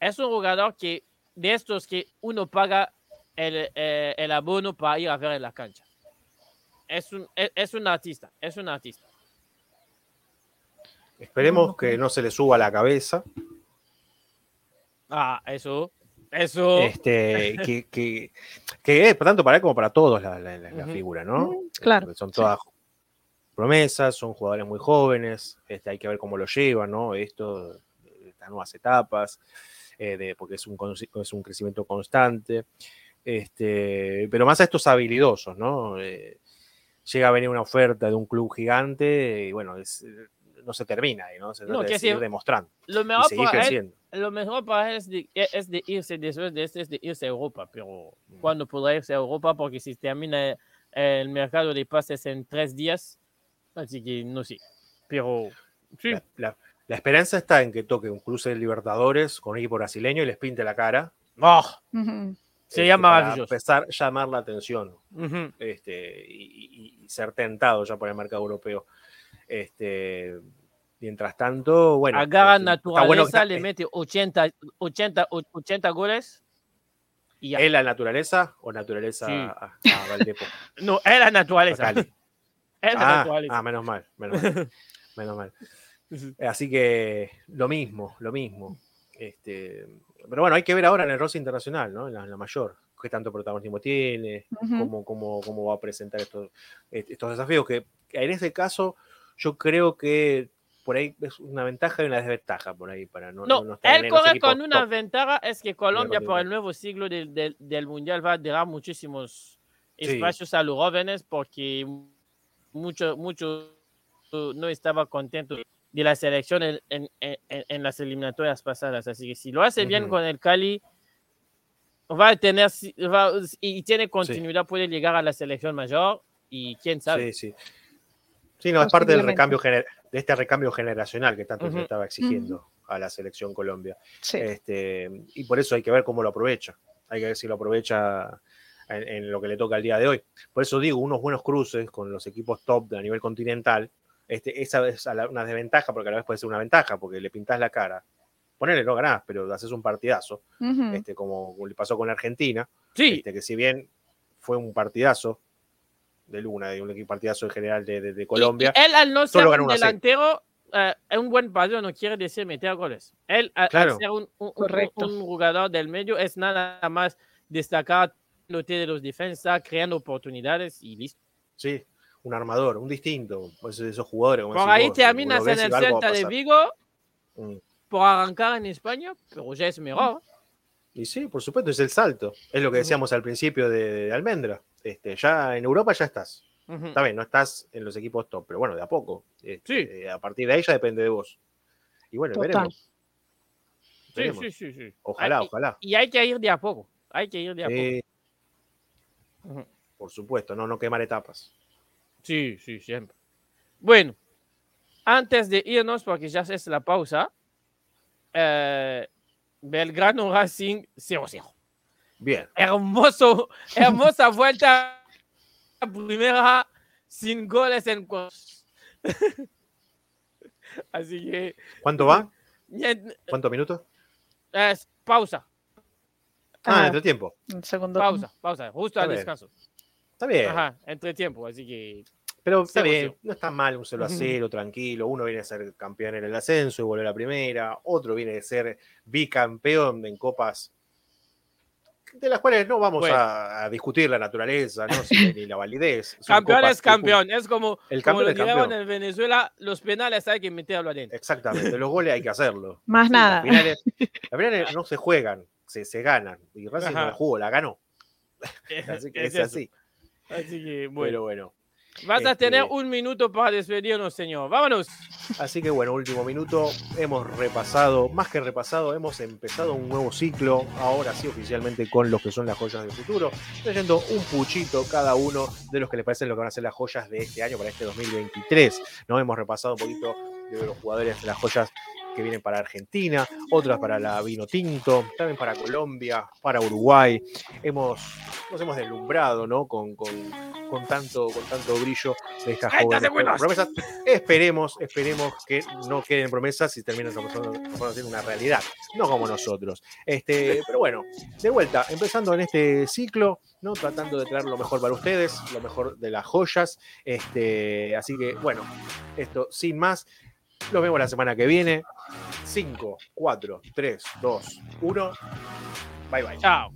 es un jugador que de estos que uno paga el, eh, el abono para ir a ver en la cancha. Es un, es, es un artista, es un artista. Esperemos que no se le suba la cabeza. Ah, eso, eso. Este, que, que, que es tanto para él como para todos la, la- figura, ¿no? Claro, Porque Son sí. todas promesas, son jugadores muy jóvenes, este, hay que ver cómo lo llevan, ¿no? Esto, estas nuevas etapas, eh, de, porque es un, es un crecimiento constante. Este, pero más a estos habilidosos, ¿no? Eh, llega a venir una oferta de un club gigante y bueno, es, eh, no se termina ahí, ¿no? Se No, trata de que seguir sí. demostrando lo mejor seguir para él, lo mejor para él es de, es de irse después de este, es de irse a Europa, pero ¿cuándo podrá irse a Europa? Porque si termina el mercado de pases en tres días, así que no sé. Pero sí, La, la- la esperanza está en que toque un cruce de Libertadores con un equipo brasileño y les pinte la cara. oh, Ujú. sería este, para empezar a llamar la atención Ujú. este, y, y- y ser tentado ya por el mercado europeo. Este, mientras tanto, bueno. Agarra naturaleza, bueno que le mete 80, 80, 80 goles. Y ya. ¿Es la naturaleza o naturaleza Sí. a, a Valdepo? No, es la naturaleza. Es la Ah, naturaleza. ah, menos mal, menos mal. menos mal. Así que lo mismo, lo mismo. Este, pero bueno, hay que ver ahora en el roce internacional, ¿no? En la, en la mayor, qué tanto protagonismo tiene, Ujú. cómo, cómo, cómo va a presentar estos, est- estos desafíos, que que en ese caso yo creo que por ahí es una ventaja y una desventaja por ahí para no, No, no él corre con una top. ventaja, es que Colombia por el nuevo siglo del, del- del Mundial va a dar muchísimos Sí. espacios a los jóvenes porque mucho, mucho no estaba contento de la selección en, en- en- en las eliminatorias pasadas. Así que si lo hace bien Ujú. con el Cali, va a tener va- y tiene continuidad, puede llegar a la selección mayor y quién sabe. Sí, sí. Sí, no, es parte del recambio gener- de este recambio generacional que tanto se estaba exigiendo a la selección Colombia. Sí. Este, y por eso hay que ver cómo lo aprovecha. Hay que ver si lo aprovecha en, en lo que le toca el día de hoy. Por eso digo, unos buenos cruces con los equipos top a nivel continental, este, esa es a la- una desventaja, porque a la vez puede ser una ventaja, porque le pintás la cara ponele, no ganás, pero haces un partidazo, este, como le pasó con Argentina, Sí, este, que si bien fue un partidazo de Luna, de un equipo partidazo en general de, de- de Colombia, Y- y él al no ser un ganó 1 a 0. delantero, eh, un buen partido no quiere decir meter goles. Él al, al Claro. ser un, un- Correcto. un jugador del medio es nada más destacar lote de los defensas, creando oportunidades y listo. sí, un armador, un distinto, pues esos jugadores. como Por ahí vos, terminas en el Celta de. Vigo Mm. por arrancar en España, pero ya es mejor. Y sí, por supuesto, es el salto. Es lo que decíamos al principio de, de Almendra. Este, ya en Europa ya estás. Está bien, no estás en los equipos top, pero bueno, de a poco. Este, Sí. A partir de ahí ya depende de vos. Y bueno, Total. veremos. Sí, veremos. sí, sí, sí. Ojalá, Hay- ojalá. Y hay que ir de a poco. Hay que ir de a Eh, poco. Por supuesto, no, no quemar etapas. Sí, sí, siempre. Bueno, antes de irnos, porque ya es la pausa, eh, Belgrano Racing 0-0. Bien. Hermoso, hermosa vuelta primera sin goles en cuartos. Así que, ¿Cuánto va? ¿Cuántos minutos? es pausa, Ah, Ah, entre tiempo. un segundo. pausa, pausa, justo Está al bien. descanso. Está bien. Ajá, entre tiempo, así que Pero está bien. No está mal un 0 a Ujú. 0, tranquilo. Uno viene a ser campeón en el ascenso y vuelve a la primera. Otro viene a ser bicampeón en copas de las cuales no vamos Bueno. a, a discutir la naturaleza, ¿no? Si- ni la validez. Campeón copas es campeón, es como, El como lo campeón. en Venezuela, los penales hay que meterlo adentro. Exactamente, los goles hay que hacerlo. Más Sí, nada. Las finales, las finales no se juegan, se, se ganan. Y Racing no la jugó, la ganó. Así que es, así. Así que, bueno. Pero bueno. Vas a tener Este- un minuto para despedirnos, señor. Vámonos. Así que bueno, último minuto. Hemos repasado, más que repasado, hemos empezado un nuevo ciclo. Ahora sí, oficialmente con los que son las joyas del futuro. Leyendo un puchito cada uno de los que les parecen lo que van a ser las joyas de este año para este 2023. ¿no? Hemos repasado un poquito de los jugadores de las joyas que vienen para Argentina, otras para la Vino Tinto, también para Colombia, para Uruguay. Hemos, nos hemos deslumbrado ¿no? con, con, con tanto, con tanto brillo de estas 30 jóvenes promesas. Esperemos, esperemos que no queden promesas y terminen siendo una realidad, no como nosotros. Este, pero bueno, de vuelta, empezando en este ciclo, ¿no? tratando de traer lo mejor para ustedes, lo mejor de las joyas. Este, así que, bueno, esto sin más. Los vemos la semana que viene. 5, 4, 3, 2, 1. Bye bye. Chao.